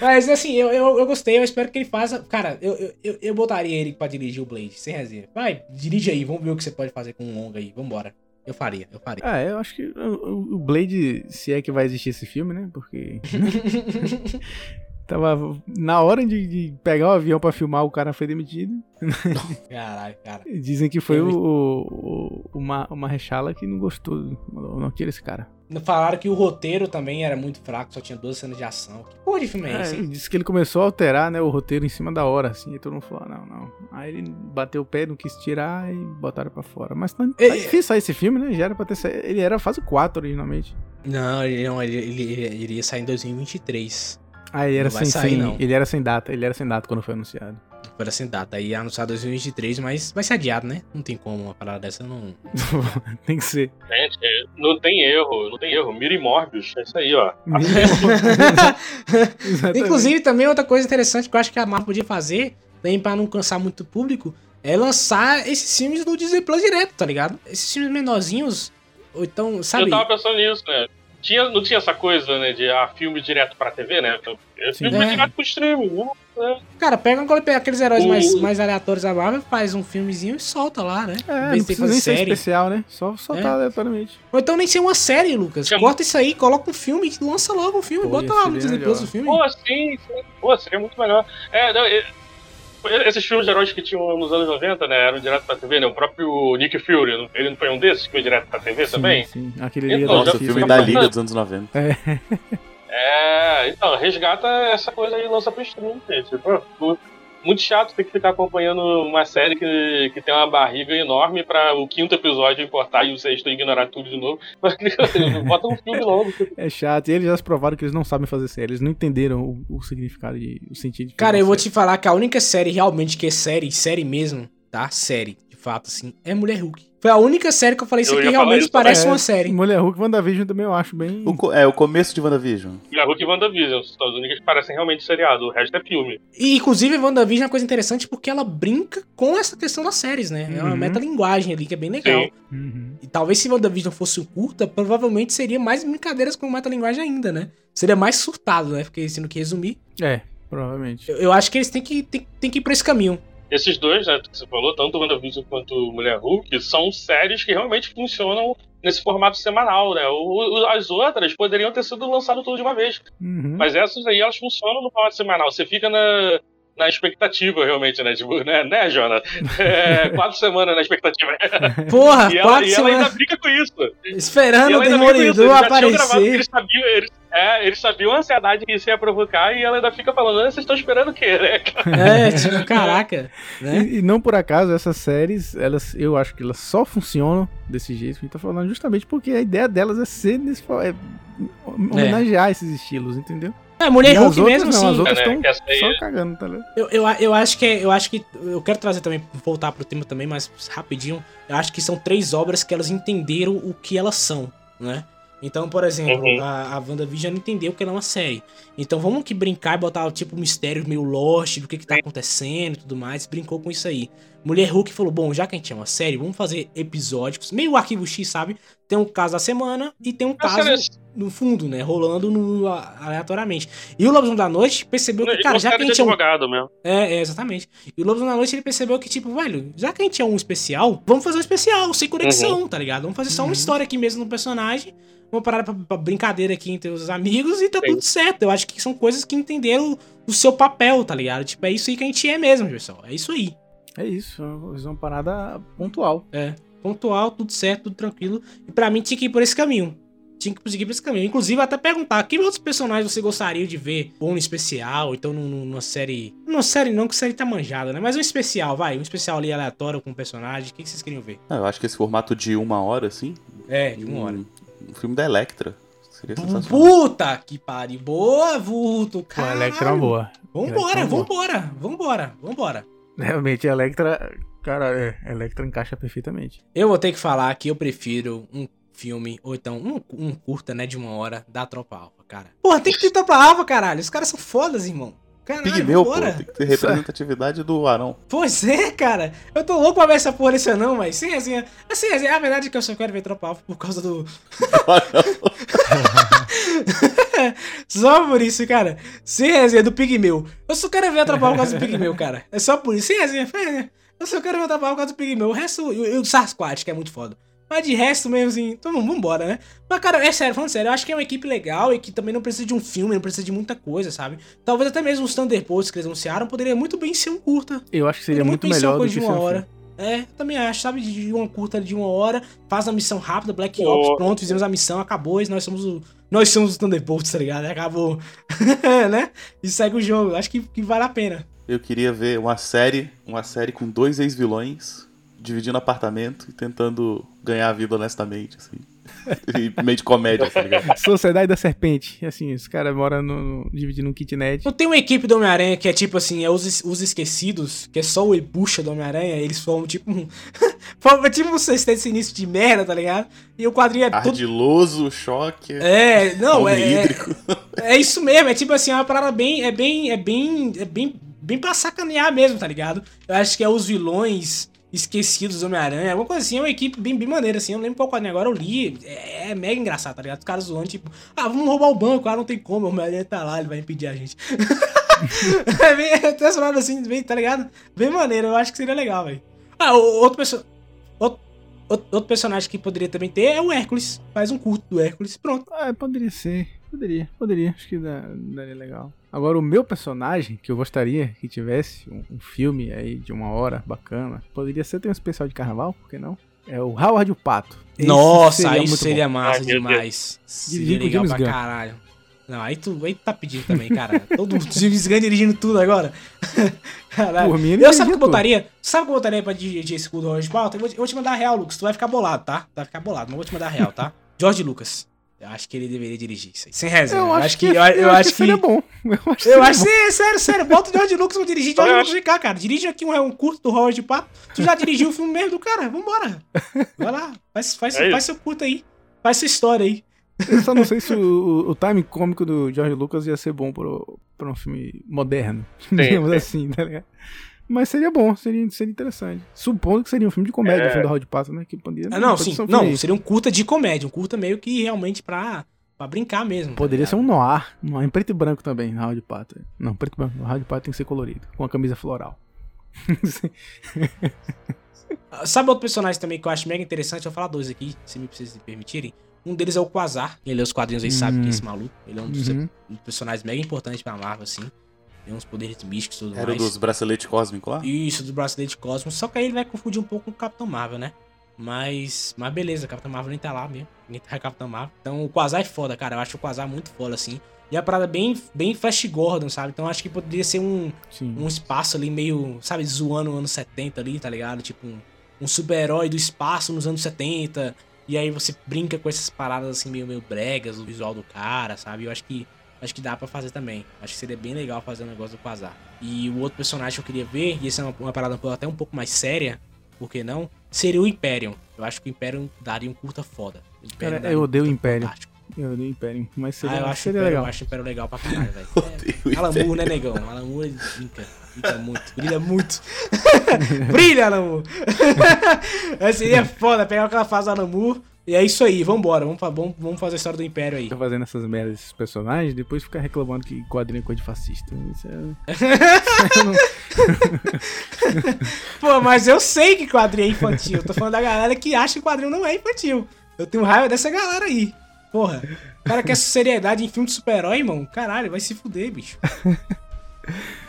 Mas assim, eu, eu, eu gostei, eu espero que ele faça. Cara, eu, eu, eu, botaria ele pra dirigir o Blade, sem resenha. Vai, dirige aí, vamos ver o que você pode fazer com um longa aí. Vambora. Eu faria, eu faria. Ah, eu acho que o, Blade, se é que vai existir esse filme, né? Porque. Tava na hora de, de pegar o avião pra filmar, o cara foi demitido. Caralho, cara. Dizem que foi Eu o, o, o, Ma- o Marrechala que não gostou. Não, não tira esse cara. Falaram que o roteiro também era muito fraco, só tinha 12 cenas de ação. Que porra de filme é É, esse? hein? disse que ele começou a alterar né, o roteiro em cima da hora, assim, e todo mundo falou, não, não. Aí ele bateu o pé, não quis tirar e botaram pra fora. Mas tá, tá É, é. difícil sair esse filme, né? Já era pra ter saído. Ele era fase 4 originalmente. Não, ele, não ele, ele, ele iria sair em 2023. Ah, ele era Não vai sem, sair, sem- não. ele era sem data, ele era sem data quando foi anunciado. Foi assim data. Aí ia anunciar 2023, mas vai ser adiado, né? Não tem como uma parada dessa não. Tem que ser. Gente, não tem erro, não tem erro. Miri Morbius, é isso aí, ó. Inclusive, também outra coisa interessante que eu acho que a Marvel podia fazer, também pra não cansar muito o público, é lançar esses filmes no Disney Plus direto, tá ligado? Esses filmes menorzinhos, ou então, sabe? Eu tava pensando nisso, né? Tinha, não tinha essa coisa, né, de ah, filme direto pra TV, né? É Sim. filme É. direto pro streaming. né? É. Cara, pega um- pega aqueles heróis O- mais, mais aleatórios da Marvel, faz um filmezinho e solta lá, né? É, Em não precisa nem fazer ser série. especial, né? Só soltar É. aleatoriamente. Ou então nem ser uma série, Lucas. Chama- Corta isso aí, coloca um filme, lança logo um filme, Pô, bota lá no Disney. Plus o filme. Pô, sim, sim. Pô, seria muito melhor. É, não, é- Esses filmes de heróis que tinham nos anos 90, né? Eram direto pra TV, né? O próprio Nick Fury, ele não foi um desses que foi direto pra TV também? Sim, sim. Aquele Então, Nossa, o difícil, filme da Liga dos anos 90. É, então, resgata essa coisa e lança pro stream, gente. Pô, muito chato ter que ficar acompanhando uma série que, que tem uma barriga enorme pra o quinto episódio importar e o sexto ignorar tudo de novo. Bota um filme logo. É chato. E eles já provaram que eles não sabem fazer série. Eles não entenderam o, o significado e o sentido de Cara, eu vou série. te falar que a única série realmente que é série, série mesmo, tá? Série, de fato, assim, é Mulher Hulk. Foi a única série que eu falei isso aqui realmente parece É, uma série. Mulher Hulk e WandaVision também eu acho bem. O co- é, o começo de WandaVision. E a Hulk e WandaVision são as únicas que parecem realmente seriado, o resto é filme. E, inclusive, WandaVision é uma coisa interessante porque ela brinca com essa questão das séries, né? É uma Uhum. metalinguagem ali que é bem legal. Uhum. E talvez se WandaVision fosse um curta, provavelmente seria mais brincadeiras com metalinguagem ainda, né? Seria mais surtado, né? Porque, sendo que resumir, É, provavelmente. eu, eu acho que eles têm que, têm, têm que ir pra esse caminho. Esses dois, né, que você falou, tanto o WandaVision quanto Mulher Hulk, são séries que realmente funcionam nesse formato semanal, né? O- o- as outras poderiam ter sido lançadas tudo de uma vez. Uhum. Mas essas aí, elas funcionam no formato semanal. Você fica na, na expectativa, realmente, né? Tipo, né, né Jona? É, quatro semanas na expectativa. Porra, E ela, quatro e ela ainda semanas brinca com isso. esperando o ainda. Demolidor aparecer. eles sabiam, eles, é, eles sabiam a ansiedade que isso ia provocar e ela ainda fica falando, "Ah, vocês estão esperando o quê, né? É, tipo, caraca. Né? E, e não por acaso essas séries, elas, eu acho que elas só funcionam desse jeito que a gente tá falando, justamente porque a ideia delas é ser nesse, é homenagear esses estilos, entendeu? É, Mulher E Hulk mesmo, não, assim. as outras É, né, estão essa aí- só cagando, tá ligado? Eu, eu, eu acho que é- eu acho que eu quero trazer também voltar pro tema também, mas rapidinho. Eu acho que são três obras que elas entenderam o que elas são, né? Então, por exemplo, Uhum. a, a WandaVision entendeu que ela é uma série. Então vamos que brincar e botar tipo mistério meio lost do que que tá acontecendo e tudo mais. Brincou com isso aí. Mulher Hulk falou: bom, já que a gente é uma série, vamos fazer episódicos, meio arquivo X, sabe? Tem um caso da semana e tem um Mas, caso no fundo, né? Rolando no, aleatoriamente. E o Lobisomem da Noite percebeu que, Ele cara, já que a gente é um mesmo. é, é, exatamente. E o Lobos na Noite ele percebeu que, tipo, velho, já que a gente é um especial, vamos fazer um especial, sem conexão, tá ligado? Vamos fazer só uma história aqui mesmo no personagem, uma parada pra, pra brincadeira aqui entre os amigos e tá Sim. tudo certo. Eu acho que são coisas que entenderam o seu papel, tá ligado? Tipo, é isso aí que a gente é mesmo, pessoal. É isso aí. É isso, é uma- é parada pontual. É. Pontual, tudo certo, tudo tranquilo. E pra mim tinha que ir por esse caminho. Tinha que seguir por esse caminho. Inclusive, até perguntar, que outros personagens você gostaria de ver? Ou no especial, ou então num- num- numa série. Numa série não, que série tá manjada, né? Mas um especial, vai. Um especial ali aleatório com um personagem. O que vocês queriam ver? Ah, eu acho que esse formato de uma hora, assim. É, de uma hora. Um, um filme da Electra. Seria sensacional. Puta que pariu. Boa, vulto, Pô, a cara. Electra é uma boa. Vambora, é vambora, vambora, vambora. Realmente, a Electra. Cara, é, a Electra encaixa perfeitamente. Eu vou ter que falar que eu prefiro um filme, ou então um, um curta, né, de uma hora, da Tropa Alfa, cara. Porra, tem que ter Tropa Alfa, caralho. Os caras são fodas, irmão. Caralho, Pigmeu, pô. Tem que ter representatividade do Arão. Pois é, cara. Eu tô louco pra ver essa porra desse não, mas sem resenha. Assim, resenha, a verdade é que eu só quero ver Tropa Alfa por causa do... só por isso, cara. Sem resenha do Pigmeu. Eu só quero ver a Tropa Alfa por causa do Pigmeu, cara. É só por isso. Sem resenha. Eu só quero ver a Tropa Alfa por causa do Pigmeu. O resto, e o- Sasquatch, que é muito foda. Mas de resto mesmo, assim, então vambora, né? Mas, cara, é sério, falando sério, eu acho que é uma equipe legal e que também não precisa de um filme, não precisa de muita coisa, sabe? Talvez até mesmo os Thunderbolts que eles anunciaram poderia muito bem ser um curta. Eu acho que seria muito melhor do que de uma um hora. filme. É, eu também acho, sabe? De uma curta de uma hora, faz a missão rápida, Black. Ops, pronto, fizemos a missão, acabou, e nós somos o. Nós somos os Thunderbolts, tá ligado? Acabou. né? E segue o jogo. Acho que, que vale a pena. Eu queria ver uma série, uma série com dois ex-vilões dividindo apartamento e tentando ganhar a vida honestamente, assim. E meio de comédia, tá ligado? Sociedade da Serpente. Assim, os caras moram no, no- dividindo um kitnet. Não tem uma equipe do Homem-Aranha que é tipo assim, é os, os esquecidos, que é só o Ebucha do Homem-Aranha, eles formam tipo um. formam tipo um sexteto sinistro de merda, tá ligado? E o quadrinho é todo. Ardiloso, choque, É, não, é, é, é isso mesmo, é tipo assim, é uma parada bem. É bem. É bem. É bem. Bem pra sacanear mesmo, tá ligado? Eu acho que é os vilões esquecidos do Homem-Aranha, alguma coisa assim, é uma equipe bem, bem maneira, assim. Eu não lembro qual quadrinho agora, eu li. É, é mega engraçado, tá ligado? Os caras zoando, tipo, ah, vamos roubar o banco, ah, não tem como, o Homem-Aranha tá lá, ele vai impedir a gente. é bem. É transformado assim, bem, tá ligado? Bem maneiro, eu acho que seria legal, velho. Ah, o- outro personagem. Outro, outro personagem que poderia também ter é o Hércules. Faz um curto do Hércules, pronto. Ah, poderia ser. Poderia, poderia. Acho que daria legal. Agora, o meu personagem, que eu gostaria que tivesse um, um filme aí de uma hora bacana, poderia ser ter um especial de carnaval, por que não? É o Howard o Pato. Esse Nossa, seria aí muito seria bom. massa Ai, demais. Seria legal pra Gunn. caralho. Não, aí tu, aí tu tá pedindo também, cara. Todo mundo James Gunn dirigindo tudo agora. Caralho. Por mim, ele eu sabe o que eu botaria? Sabe o que eu botaria pra dirigir esse cu do George Pauta? Eu vou, eu vou te mandar a real, Lucas. Tu vai ficar bolado, tá? Tu vai ficar bolado, mas eu vou te mandar a real, tá? George Lucas. Eu acho que ele deveria dirigir isso aí. Sem resenha. Eu acho que, eu, eu acho que seria bom. Eu acho, que eu acho bom. que, sério, sério, bota o George Lucas pra dirigir George Eu Lucas acho. vem cá, cara. Dirige aqui um, um curto do Howard Pato. Tu já dirigiu o filme mesmo do cara, vambora. Vai lá, faz, faz, É faz seu curto aí. Faz sua história aí. Eu só não sei se o, o, o time cômico do George Lucas ia ser bom pro, pra um filme moderno. digamos sim. assim, tá ligado? Mas seria bom, seria, seria interessante. Supondo que seria um filme de comédia, É. o filme do Howard Pato, né? Que poderia, Ah, não, poderia sim. ser Não, seria um curta de comédia. Um curta meio que realmente pra, pra brincar mesmo. tá Poderia ser ligado? um noir, um em preto e branco também, no Howard Pato. Não, preto e branco. O Howard Pato tem que ser colorido, com a camisa floral. Ah, Sabe outro personagem também que eu acho mega interessante? Eu vou falar dois aqui, se me vocês me permitirem. Um deles é o Quasar. Quem lê os quadrinhos aí sabe que é esse maluco. Ele é um dos, Uhum. um dos personagens mega importantes pra Marvel, assim. Tem uns poderes místicos e tudo Era mais. dos braceletes cósmicos lá? Isso, do Bracelete Cosmos. Só que aí ele vai confundir um pouco com o Capitão Marvel, né? Mas, mas beleza, Capitão Marvel nem tá lá mesmo. Ninguém tá Capitão Marvel. Então o Quasar é foda, cara. Eu acho o Quasar muito foda, assim. E a parada bem, bem Flash Gordon, sabe? Então eu acho que poderia ser um, Sim. um espaço ali meio, sabe, zoando anos 70 ali, tá ligado? Tipo um, um super-herói do espaço nos anos 70. E aí você brinca com essas paradas assim meio, meio bregas, o visual do cara, sabe? Eu acho que acho que dá pra fazer também. Acho que seria bem legal fazer um negócio do Quasar. E o outro personagem que eu queria ver, e essa é uma, uma parada até um pouco mais séria, por que não? Seria o Imperium. Eu acho que o Imperium daria um curta foda. O Cara, eu um odeio o curta Imperium. fantástico. Eu odeio Império, mas Ah, seria, eu acho, seria Império, legal. eu acho Império legal pra caralho, velho. É, Alan Império. Moore, né, negão? Alan Moore ele brinca. Brilha muito, brilha muito. brilha, Alan Moore. Seria foda pegar aquela fase do Alan Moore. E é isso aí, vambora. Vamos, vamos, vamos fazer a história do Império aí. Fica fazendo essas merdas, esses personagens, depois fica reclamando que quadrinho é coisa de fascista. Isso é... Pô, mas eu sei que quadrinho é infantil. Tô falando da galera que acha que quadrinho não é infantil. Eu tenho raiva dessa galera aí. Porra, o cara quer seriedade em filme de super-herói, irmão. Caralho, vai se fuder, bicho.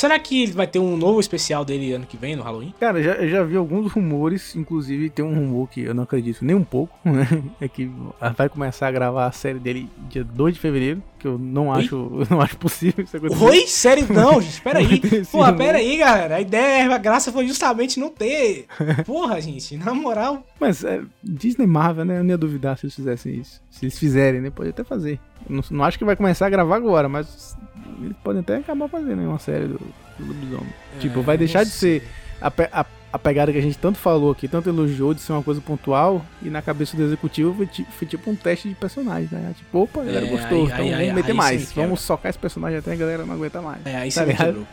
Será que vai ter um novo especial dele ano que vem, no Halloween? Cara, já, eu já vi alguns rumores, inclusive tem um rumor que eu não acredito nem um pouco, né? É que vai começar a gravar a série dele dia 2 de fevereiro, que eu não acho, eu não acho possível isso acontecer. Oi? Sério? Não, gente, peraí. Esse Porra, rumor. peraí, galera. A ideia, a graça foi justamente não ter. Porra, gente, na moral. Mas é, Disney Marvel, né? Eu não ia duvidar se eles fizessem isso. Se eles fizerem, né? Pode até fazer. Não, não acho que vai começar a gravar agora, mas eles podem até acabar fazendo uma série do, do lobisomem. tipo, vai É, deixar de ser a, a, a pegada que a gente tanto falou aqui, tanto elogiou de ser uma coisa pontual, e na cabeça do executivo foi, foi tipo um teste de personagem, né? Tipo, opa, a galera É, gostou, aí- então aí- vamos aí- meter mais. Vamos socar esse personagem até a galera não aguenta mais. É, aí Tá você ligado? quebrou.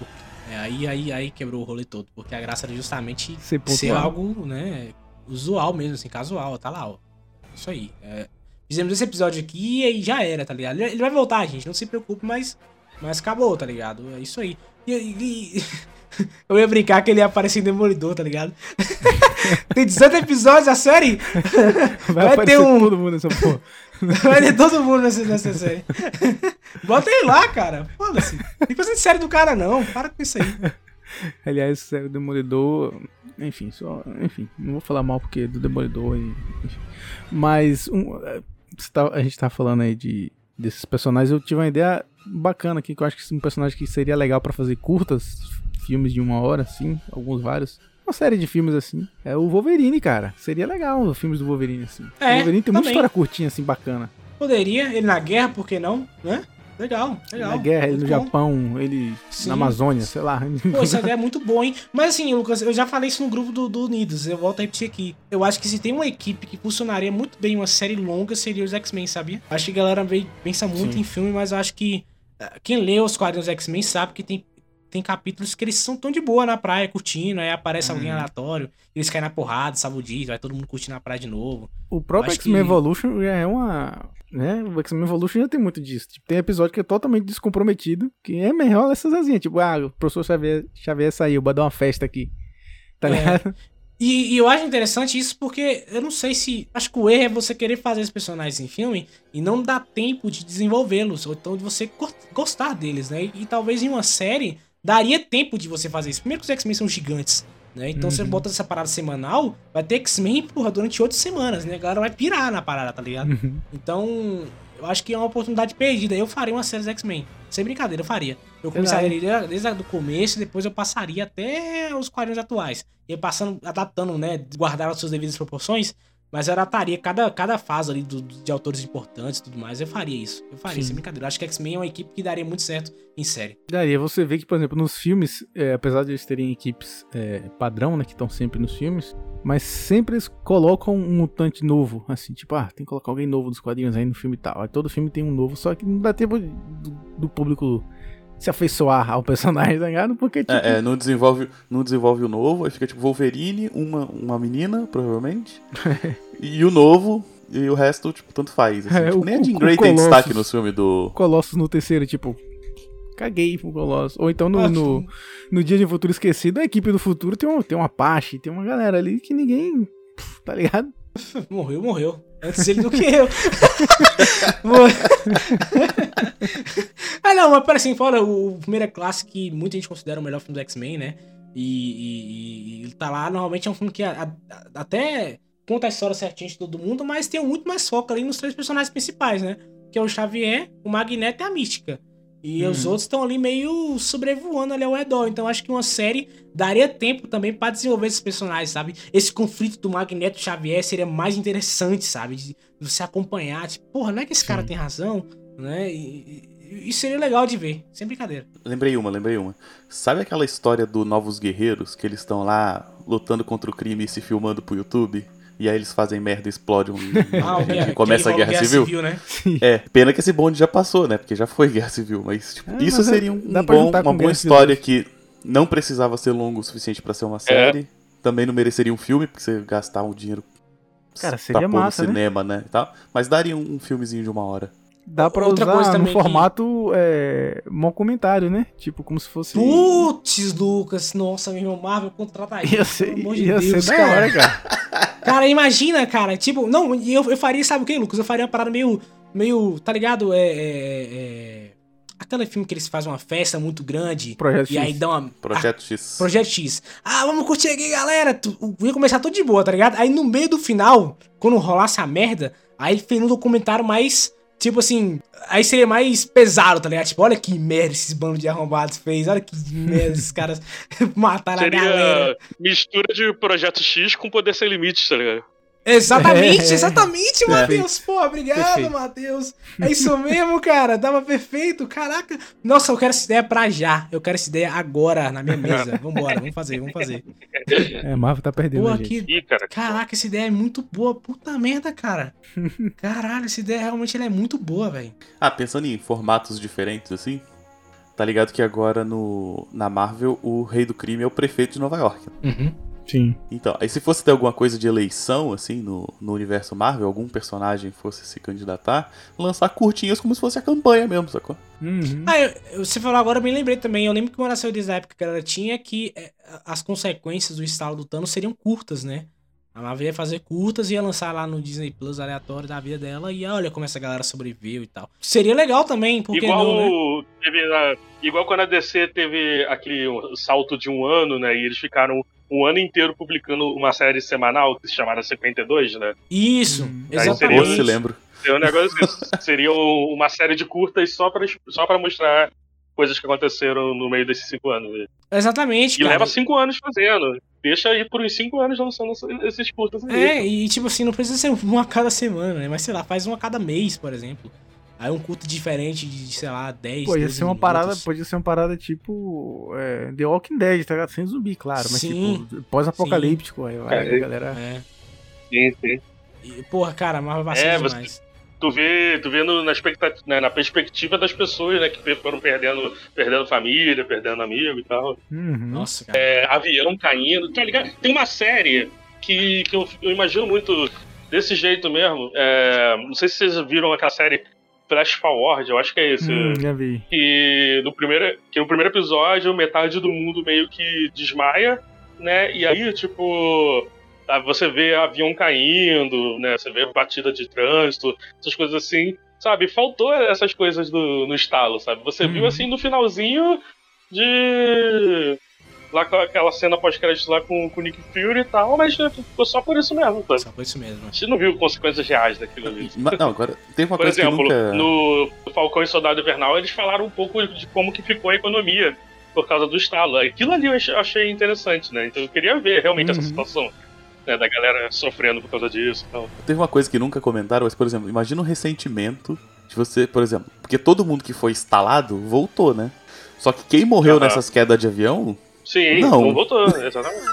É, aí, aí, aí quebrou o rolê todo. Porque a graça era justamente Ser ser algo, né, usual mesmo, assim, casual, tá lá, ó. Isso aí. É, fizemos esse episódio aqui e aí já era, tá ligado? Ele vai voltar, gente, não se preocupe, mas, mas acabou, tá ligado? É isso aí. E, e- eu ia brincar que ele ia aparecer em Demolidor, tá ligado? Tem 18 episódios a série? Vai, vai ter um- todo mundo nessa porra. Vai ter todo mundo nessa, nessa série. Bota ele lá, cara. Foda-se. Não fica fazendo série do cara, não. Para com isso aí. Aliás, sério, Demolidor. Enfim, só. Enfim, não vou falar mal porque é do Demolidor. e- enfim. Mas um, é, tá- a gente tá falando aí de, desses personagens. Eu tive uma ideia bacana aqui, que eu acho que é um personagem que seria legal pra fazer curtas, filmes de uma hora, assim, alguns vários. Uma série de filmes assim. É o Wolverine, cara. Seria legal os filmes do Wolverine, assim. É, o Wolverine tem muita também. história curtinha, assim, bacana. Poderia, ele na guerra, por que não? Né? Legal, legal. Na guerra, ele no bom. Japão, ele Sim. na Amazônia, sei lá. Pô, essa ideia é muito boa, hein? Mas assim, Lucas, eu já falei isso no grupo do, do Unidos, eu volto a repetir aqui. Eu acho que se tem uma equipe que funcionaria muito bem uma série longa, seria os X-Men, sabia? Acho que a galera pensa muito Sim. em filme, mas eu acho que eh, quem lê os quadrinhos X-Men sabe que tem, tem capítulos que eles são tão de boa na praia, curtindo, aí aparece alguém Uhum. aleatório, eles caem na porrada, salva o dia, vai todo mundo curtindo na praia de novo. O próprio X-Men que- Evolution já é uma. Né? O X-Men Evolution já tem muito disso. Tipo, tem episódio que é totalmente descomprometido, que é melhor essas asinhas. Tipo, ah, o professor Xavier, Xavier saiu, vai dar uma festa aqui. Tá É. ligado? E, e eu acho interessante isso porque eu não sei se. Acho que o erro é você querer fazer os personagens em filme e não dar tempo de desenvolvê-los, ou então de você go- gostar deles, né? E, e talvez em uma série daria tempo de você fazer isso. Primeiro que os X-Men são gigantes, né? Então você Uhum. bota essa parada semanal, vai ter X-Men, porra, durante oito semanas, né? A galera vai pirar na parada, tá ligado? Uhum. Então, eu acho que é uma oportunidade perdida. Eu faria uma série dos X-Men. Sem brincadeira, eu faria. Eu começaria desde, o começo e depois eu passaria até os quadrinhos atuais. Ia passando, adaptando, né? Guardar as suas devidas proporções. Mas eu adaptaria cada, cada fase ali do- de autores importantes e tudo mais. Eu faria isso. Eu faria, Sim. sem brincadeira. Eu acho que X-Men é uma equipe que daria muito certo em série. Daí você vê que, por exemplo, nos filmes, é, apesar de eles terem equipes é, padrão, né, que estão sempre nos filmes, mas sempre eles colocam um mutante novo, assim, tipo, ah, tem que colocar alguém novo nos quadrinhos aí no filme e tal. Aí todo filme tem um novo, só que não dá tempo do, do público se afeiçoar ao personagem, tá ligado? Porque, tipo, É, é, não desenvolve, não desenvolve o novo, aí fica tipo Wolverine, uma, uma menina, provavelmente. e o novo, e o resto, tipo, tanto faz. Assim. É, Tipo, o- nem a Jean Grey tem destaque no filme do. Colossus no terceiro, tipo, caguei pro Colossus. Ou então no, no, no Dia de Futuro Esquecido, a equipe do futuro tem, um, tem uma Apache, tem uma galera ali que ninguém, pff, tá ligado? Morreu, morreu. Antes ele do que eu. Ah, não, mas para assim, fora, o, primeiro é classe que muita gente considera o melhor filme do X-Men, né? E ele tá lá, normalmente é um filme que a- a- até conta a história certinha de todo mundo, mas tem muito mais foco ali nos três personagens principais, né? Que é o Xavier, o Magneto e a Mística. E os outros estão ali meio sobrevoando ali ao redor. Então acho que uma série daria tempo também pra desenvolver esses personagens, sabe? Esse conflito do Magneto e Xavier seria mais interessante, sabe? De você acompanhar, tipo, porra, não é que esse cara tem razão, né? E, e- e seria legal de ver, sem brincadeira. Lembrei uma, lembrei uma. Sabe aquela história do Novos Guerreiros, que eles estão lá lutando contra o crime e se filmando pro YouTube? E aí eles fazem merda e explodem um... Ah, Guerra- e começa a envolve guerra, civil? né? É, pena que esse bonde já passou, né? Porque já foi guerra civil, mas tipo, É, isso mas é- seria um, um bom, uma boa Guerra Civil. história que não precisava ser longo o suficiente pra ser uma série. Também não mereceria um filme, porque você gastar um dinheiro Cara, seria pra pôr massa, no né? cinema, né? e tal. Mas daria um, um filmezinho de uma hora. Dá pra Outra usar coisa no também que- formato é, comentário, né? Tipo, como se fosse. Putz, Lucas, nossa, meu irmão Marvel contrata aí. Ia ser, pelo amor de ia Deus, ser da cara. hora, cara. Cara, imagina, cara, tipo, não, eu, eu faria, sabe o que, Lucas? Eu faria uma parada meio, meio, tá ligado? É, é, é... Aquele filme que eles fazem uma festa muito grande Projeto e aí X. dão uma... Projeto X. Projeto X. Ah, vamos curtir aqui, galera. Tu- o- Ia começar tudo de boa, tá ligado? Aí no meio do final, quando rolasse a merda, aí fez um documentário mais. Tipo assim. Aí seria mais pesado, tá ligado? Tipo, olha que merda esses bandos de arrombados fez. Olha que merda esses caras mataram a galera. Seria mistura de Projeto X com Poder Sem Limites, tá ligado? Exatamente, É. exatamente, Matheus. Pô, obrigado. Matheus. É isso mesmo, cara. Dava perfeito. Caraca. Nossa, eu quero essa ideia pra já. Eu quero essa ideia agora na minha mesa. Vambora, vamos fazer, vamos fazer. É, Marvel tá perdendo, Pô, a gente. que Ih, cara. Caraca, essa ideia é muito boa. Puta merda, cara. Caralho, essa ideia realmente ela é muito boa, velho. Ah, pensando em formatos diferentes, assim. Tá ligado que agora no, na Marvel o rei do crime é o prefeito de Nova York. Sim. Então, aí se fosse ter alguma coisa de eleição, assim, no, no universo Marvel, algum personagem fosse se candidatar, lançar curtinhas como se fosse a campanha mesmo, sacou? Uhum. Ah, eu- você falou agora, eu me lembrei também. Eu lembro que uma das teorias da época que ela tinha que é, as consequências do estalo do Thanos seriam curtas, né? A Marvel ia fazer curtas e ia lançar lá no Disney Plus aleatório da vida dela e olha como essa galera sobreviveu e tal. Seria legal também, porque igual, não, né? teve igual quando a DC teve aquele salto de um ano, né? E eles ficaram um ano inteiro publicando uma série semanal que se chamava 52, né? Isso, Hum. Ou seria exatamente. se lembro. É um negócio desse. Seria um- uma série de curtas só pra, só pra mostrar coisas que aconteceram no meio desses cinco anos. né? Exatamente, E cara. leva cinco anos fazendo. Deixa aí por uns cinco anos lançando esses curtas aí. É, e tipo assim, não precisa ser uma a cada semana, né? Mas sei lá, faz uma a cada mês, por exemplo. Aí um curto diferente de, sei lá, 10, Pô, ia 12 ser uma minutos. parada, podia ser uma parada tipo é, The Walking Dead, tá ligado? Sem zumbi, claro, mas Sim. tipo, pós-apocalíptico, aí vai É, a galera. É. Sim, sim. E, porra, cara, Marvel vacina É, você- demais. tu vê, tu vê no, na, expectativa, né, na perspectiva das pessoas, né, que foram perdendo, perdendo família, perdendo amigo e tal. Uhum. Nossa, cara. É, avião caindo, tá ligado? Tem uma série que, que eu, eu imagino muito desse jeito mesmo. É, não sei se vocês viram aquela série Flash Forward, eu acho que é esse. Hum, já vi. que no primeiro que no primeiro episódio metade do mundo meio que desmaia, né? E aí tipo ah, você vê avião caindo, né? Você vê batida de trânsito, essas coisas assim, sabe? Faltou essas coisas do, no estalo, sabe? Você viu Uhum. assim no finalzinho de lá com aquela cena pós-crédito lá com com o Nick Fury e tal, mas né, ficou só por isso mesmo? Só foi isso mesmo. A gente não viu consequências reais daquilo ali. Não, agora, tem uma Por coisa exemplo, que nunca... no Falcão e Soldado Invernal, eles falaram um pouco de como que ficou a economia por causa do estalo. Aquilo ali eu ach- achei interessante, né? Então eu queria ver realmente essa Uhum. situação. Né, da galera sofrendo por causa disso e tal. Teve uma coisa que nunca comentaram, mas, por exemplo, imagina o ressentimento de você, por exemplo, porque todo mundo que foi instalado voltou, né? Só que quem morreu Aham. nessas quedas de avião, Sim, Não. não voltou, exatamente.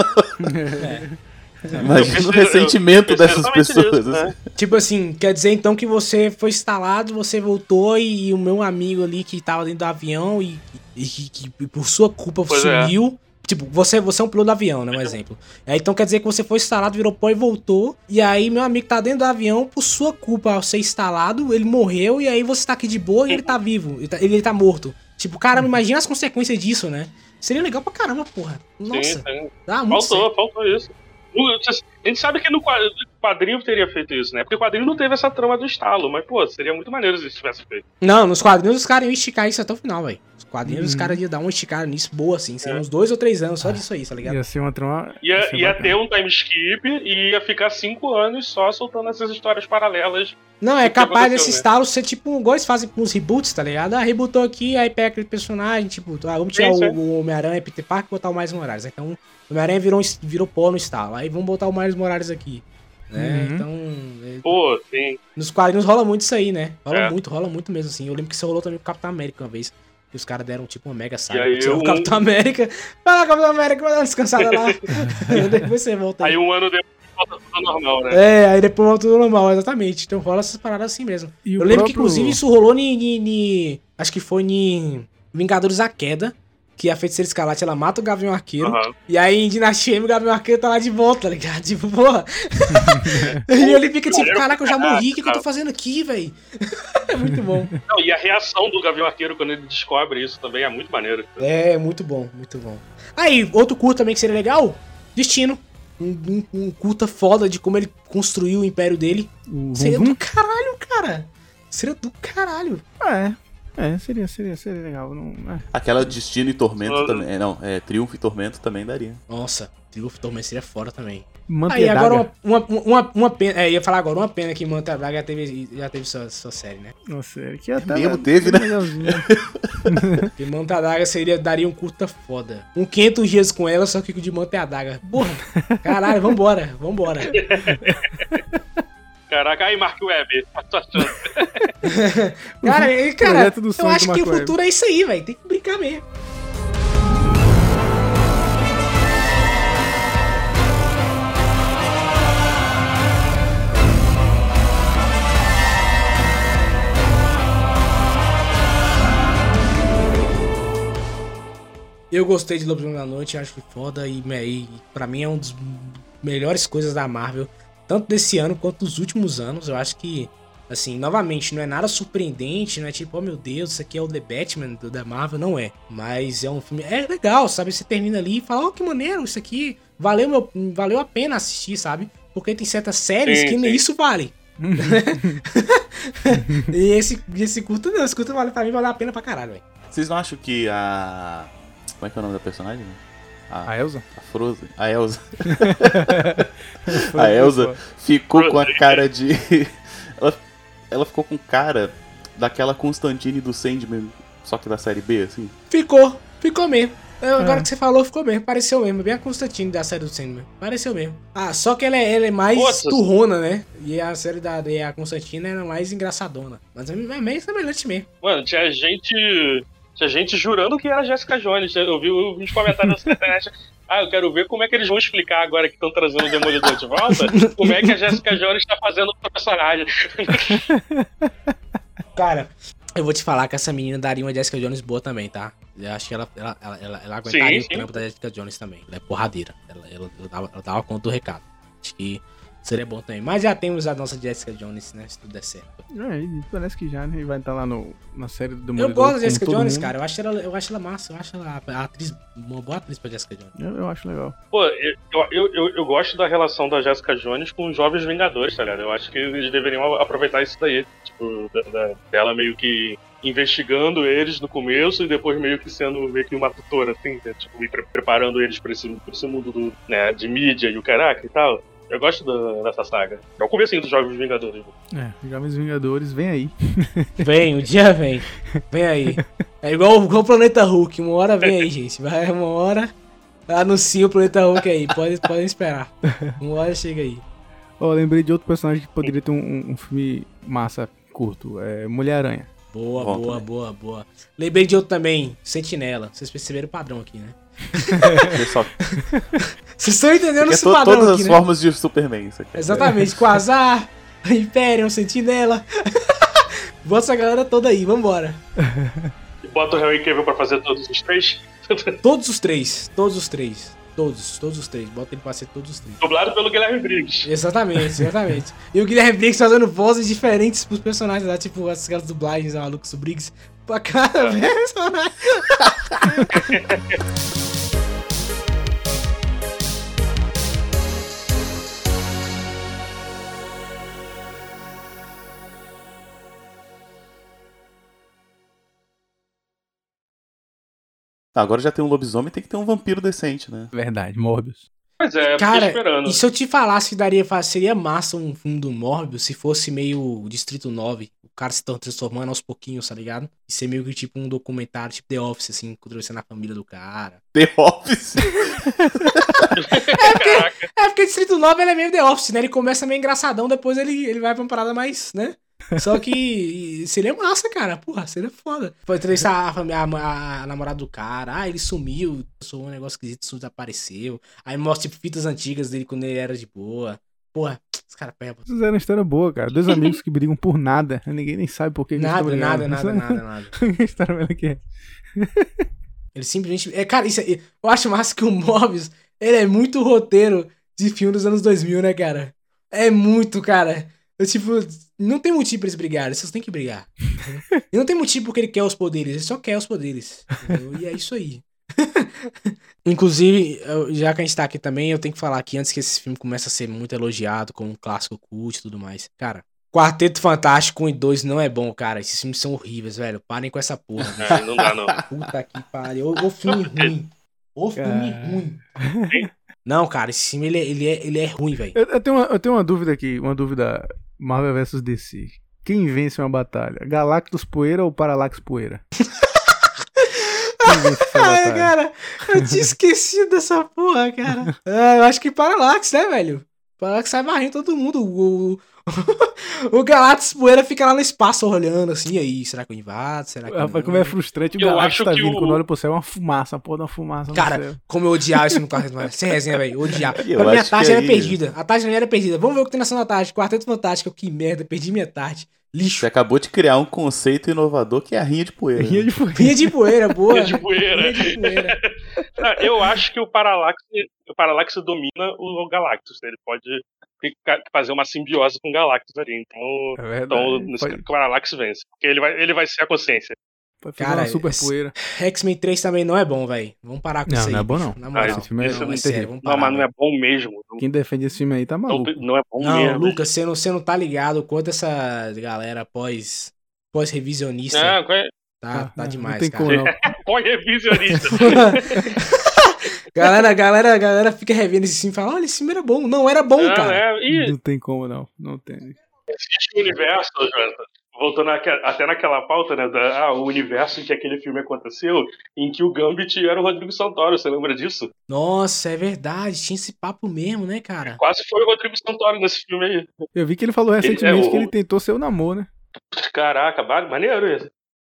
imagina o ressentimento eu dessas pessoas. nisso, né? assim. Tipo assim, quer dizer então que você foi instalado, você voltou e, o meu amigo ali que tava dentro do avião e, e que, que por sua culpa Pois é. sumiu. Tipo, você, você é um piloto do avião, né? Um exemplo. Aí, então quer dizer que você foi instalado, virou pó e voltou. E aí, meu amigo tá dentro do avião, por sua culpa ao ser instalado, ele morreu. E aí você tá aqui de boa e ele tá vivo. Ele tá, ele tá morto. Tipo, caramba, imagina as consequências disso, né? Seria legal pra caramba, porra. Nossa, Sim, sim. dá muito certo. Faltou, faltou isso. A gente sabe que no quad- quadrinho teria feito isso, né? Porque o quadrinho não teve essa trama do estalo, mas, pô, seria muito maneiro se tivesse feito. Não, nos quadrinhos os caras iam esticar isso até o final, velho. Os quadrinhos os Uhum. caras iam dar uma esticada nisso boa, assim. Seria É. uns dois ou três anos só disso aí, tá ligado? Ia ser uma trama. Ia, ia bacana. ter um time skip e ia ficar cinco anos só soltando essas histórias paralelas. Não, é capaz desse né? estalo ser tipo um igual eles fazem com os reboots, tá ligado? Ah, rebootou aqui, aí pega aquele personagem, tipo, ah, vamos tirar Sim, sim. o, o Homem-Aranha, Peter Parker e botar o Miles Morales. Então, o Homem-Aranha virou, virou pó no estalo. Aí vamos botar o Miles Morales aqui. Né? Uhum. Então, é, Pô, sim. nos quadrinhos rola muito isso aí, né? Rola É. muito, rola muito mesmo, assim. Eu lembro que isso rolou também com o Capitão América uma vez. Que os caras deram tipo uma mega E saga. aí Tirou o um- Capitão América. Vai lá, Capitão América, vai dar uma descansada lá. Depois você volta aí. Aí um ano depois volta tudo normal, né? É, aí depois volta tudo normal, exatamente. Então rola essas paradas assim mesmo. E Eu o lembro que, próprio- inclusive, isso rolou ni- Acho que foi em Vingadores a Queda. Que a feiticeira escarlate ela mata o Gavião Arqueiro. Aham. E aí em Dinastia M o Gavião Arqueiro tá lá de volta, tá ligado? Tipo, porra. e ele fica tipo, caraca, eu já morri, o que, que eu tô fazendo aqui, velho? é muito bom. Não, e a reação do Gavião Arqueiro quando ele descobre isso também é muito maneiro. É, muito bom, muito bom. Aí, outro curto também que seria legal: Destino. Um, um, um curta foda de como ele construiu o império dele. O Seria do caralho, cara. Seria do caralho. É. É, seria, seria, seria legal. Não, é. Aquela Destino e Tormento Ah. também. é, Não, é Triunfo e Tormento também daria. Nossa, Triunfo Tormento seria fora também. Manta Aí e agora uma, uma, uma, uma pena. É, ia falar agora uma pena que Manta Braga já teve, já teve sua, sua série, né? Nossa, é que até. mesmo teve, né? Porque Manta Daga seria, daria um curta foda. Um 500 dias com ela, só que de Manta e a Daga. Porra, caralho, vambora, vambora. Caraca, aí Mark Webb, a tua chance. Cara, e, cara eu acho que o futuro é isso aí, velho. Tem que brincar mesmo. Eu gostei de Lobisomem da Noite, acho que foda e, e pra mim é um dos melhores coisas da Marvel, tanto desse ano quanto dos últimos anos. Eu acho que, assim, novamente, não é nada surpreendente, não é tipo, oh meu Deus, isso aqui é o The Batman do- da Marvel, não é. Mas é um filme, é legal, sabe? Você termina ali e fala, oh que maneiro, isso aqui valeu, meu, valeu a pena assistir, sabe? Porque tem certas séries Sim, que nem sim. isso vale. e esse, esse curto não, esse curto vale pra mim, vale a pena pra caralho, velho. Vocês não acham que a. Como é que é o nome da personagem? A Elsa? A Frozen. A Elsa. a Elsa ficou com a cara de. ela, ela ficou com cara daquela Constantine do Sandman, só que da série B, assim. Ficou, ficou mesmo. Eu- Agora É. que você falou, ficou mesmo. Pareceu mesmo. Bem a Constantine da série do Sandman. Pareceu mesmo. Ah, só que ela é, ela é mais Nossa. turrona, né? E a série da e a Constantine era mais engraçadona. Mas é é meio semelhante mesmo. Mano, tinha gente. Tinha gente jurando que era Jessica Jones. Eu vi uns comentários na internet. Ah, eu quero ver como é que eles vão explicar agora que estão trazendo o Demolidor de volta. Como é que a Jessica Jones está fazendo o personagem. Cara, eu vou te falar que essa menina daria uma Jessica Jones boa também, tá? Eu acho que ela, ela, ela, ela, ela aguentaria Sim, o sim. trampo da Jessica Jones também. Ela é porradeira. Ela, ela, ela, dava, ela dava conta do recado. Acho que seria bom também. Mas já temos a nossa Jessica Jones, né? Se tudo der certo. É, parece que já, né? Vai estar lá no, na série do Demolidor. Eu gosto da Jessica Jones, mundo. cara. Eu acho, ela, eu acho ela massa. Eu acho ela a atriz, uma boa atriz pra Jessica Jones. Eu, eu acho legal. Pô, eu, eu, eu, eu gosto da relação da Jessica Jones com os Jovens Vingadores, tá ligado? Eu acho que eles deveriam aproveitar isso daí. Tipo, da- da- dela meio que investigando eles no começo e depois meio que sendo meio que uma tutora, assim, né? tipo, e pre- preparando eles pra esse, pra esse mundo do, né, de mídia e o caraca e tal. Eu gosto da- dessa saga. É o comecinho dos Jovens Vingadores. É, Jovens Vingadores, vem aí. Vem, o dia vem. Vem aí. É igual, igual o Planeta Hulk. Uma hora vem aí, gente. Vai uma hora. Anuncia o Planeta Hulk aí. Pode, podem esperar. Uma hora chega aí. Ó, lembrei de outro personagem que poderia ter um, um- um filme massa, curto. É Mulher-Aranha. Boa, Bom boa, também. boa, boa. Lembrei de outro também. Sentinela. Vocês perceberam o padrão aqui, né? Pessoal, Vocês estão entendendo é esse to- padrão todas aqui, as né? formas de Superman. Isso aqui. Exatamente. Quasar, Imperium, Sentinela. Bota essa galera toda aí. Vambora. E bota o Henry Cavill pra fazer todos os três. Todos os três. Todos os três. Todos, todos os três. Bota ele pra ser todos os três. Dublado pelo Guilherme Briggs. Exatamente, exatamente. e o Guilherme Briggs fazendo vozes diferentes pros personagens lá, tipo as aquelas dublagens malucas do Briggs. Pra cada personagem. Agora já tem um lobisomem, tem que ter um vampiro decente, né? Verdade, Morbius. Pois é, Cara, esperando. e se eu te falasse que daria, seria massa um filme do Morbius se fosse meio Distrito 9, o cara se transformando aos pouquinhos, tá ligado? E ser meio que tipo um documentário, tipo The Office, assim, conversando a família do cara. The Office. Caraca. É, porque Distrito 9 ele é meio The Office, né? Ele começa meio engraçadão, depois ele, ele vai pra uma parada mais, né? Só que seria massa, cara. Porra, seria foda. Pode entrevistar a, fami- a, a- namorada do cara. Ah, ele sumiu, sou um negócio esquisito, isso desapareceu. Aí mostra, tipo, fitas antigas dele quando ele era de boa. Porra, os caras pegam. Fizeram uma história boa, cara. Dois amigos que brigam por nada. Ninguém nem sabe por que Nada, nada, nada, nada, nada. que história melhor que é. Ele simplesmente. É, cara, isso aí, eu acho massa que o Morbius, ele é muito roteiro de filme dos anos 2000, né, cara? É muito, cara. Eu, tipo, não tem motivo pra eles brigarem, eles só têm que brigar. e não tem motivo porque ele quer os poderes, ele só quer os poderes. entendeu? E é isso aí. Inclusive, já que a gente tá aqui também, eu tenho que falar aqui antes que esse filme comece a ser muito elogiado como um clássico cult e tudo mais. Cara, Quarteto Fantástico 1 e 2 não é bom, cara. Esses filmes são horríveis, velho. Parem com essa porra. É, não dá, não. Puta que pariu. O, o filme ruim. O filme Cara. ruim. Não, cara, esse filme ele é, ele é, ele é ruim, velho. Eu, eu tenho uma, eu tenho uma dúvida aqui, uma dúvida Marvel vs DC. Quem vence uma batalha? Galactus Poeira ou Parallax Poeira? Ai, cara, eu tinha esquecido dessa porra, cara. Ah, eu acho que Parallax, né, velho? Parallax sai varrendo todo mundo. O, o, o Galactus Poeira fica lá no espaço olhando assim, e aí, será que eu invado? Será que Rapaz, como é frustrante o Eu Galactus acho tá que vindo. o- Quando olha pro céu, é uma fumaça, uma porra de uma fumaça no. Cara, como eu odiava esse filme com a Sem resenha, velho. Odiava. Eu pra mim, a tarde que era perdida. A tarde não era perdida. Vamos ver o que tem na da tarde. Quarteto Fantástico. Que merda, perdi minha tarde. Lixo. Você acabou de criar um conceito inovador que é a rinha de poeira. Rinha de poeira. Rinha de poeira, boa. Rinha de poeira. Rinha de poeira. Eu acho que o Parallax, o Parallax domina o Galactus. né? Ele pode fazer uma simbiose com o Galactus ali. Então, É então nesse pode, o Parallax vence. Porque ele vai, ele vai ser a consciência. Cara, uma super poeira. X-Men 3 também não é bom, velho. Vamos parar com Não, isso aí. não é bom, não. Na Ah, moral. esse filme é- esse não, é é sério, vamos Não, parar. mas não é bom mesmo. Quem defende esse filme aí tá Não, maluco. não é bom Não, mesmo. Lucas, você não, você não tá ligado quanto essa galera pós, pós-revisionista Não, é? tá, tá não, demais, Não tem cara. como não. Põe revisionista. galera, galera, galera fica revendo esse filme e fala, olha, esse filme era bom. Não era bom, Não, cara. é, e Não tem como não. Não tem. existe o universo, Jonathan. Voltando aque- até naquela pauta, né? Da, ah, o universo em que aquele filme aconteceu, em que o Gambit era o Rodrigo Santoro, você lembra disso? Nossa, é verdade. Tinha esse papo mesmo, né, cara? Quase foi o Rodrigo Santoro nesse filme aí. Eu vi que ele falou recentemente é o- que ele tentou ser o namoro, né? Caraca, maneiro isso.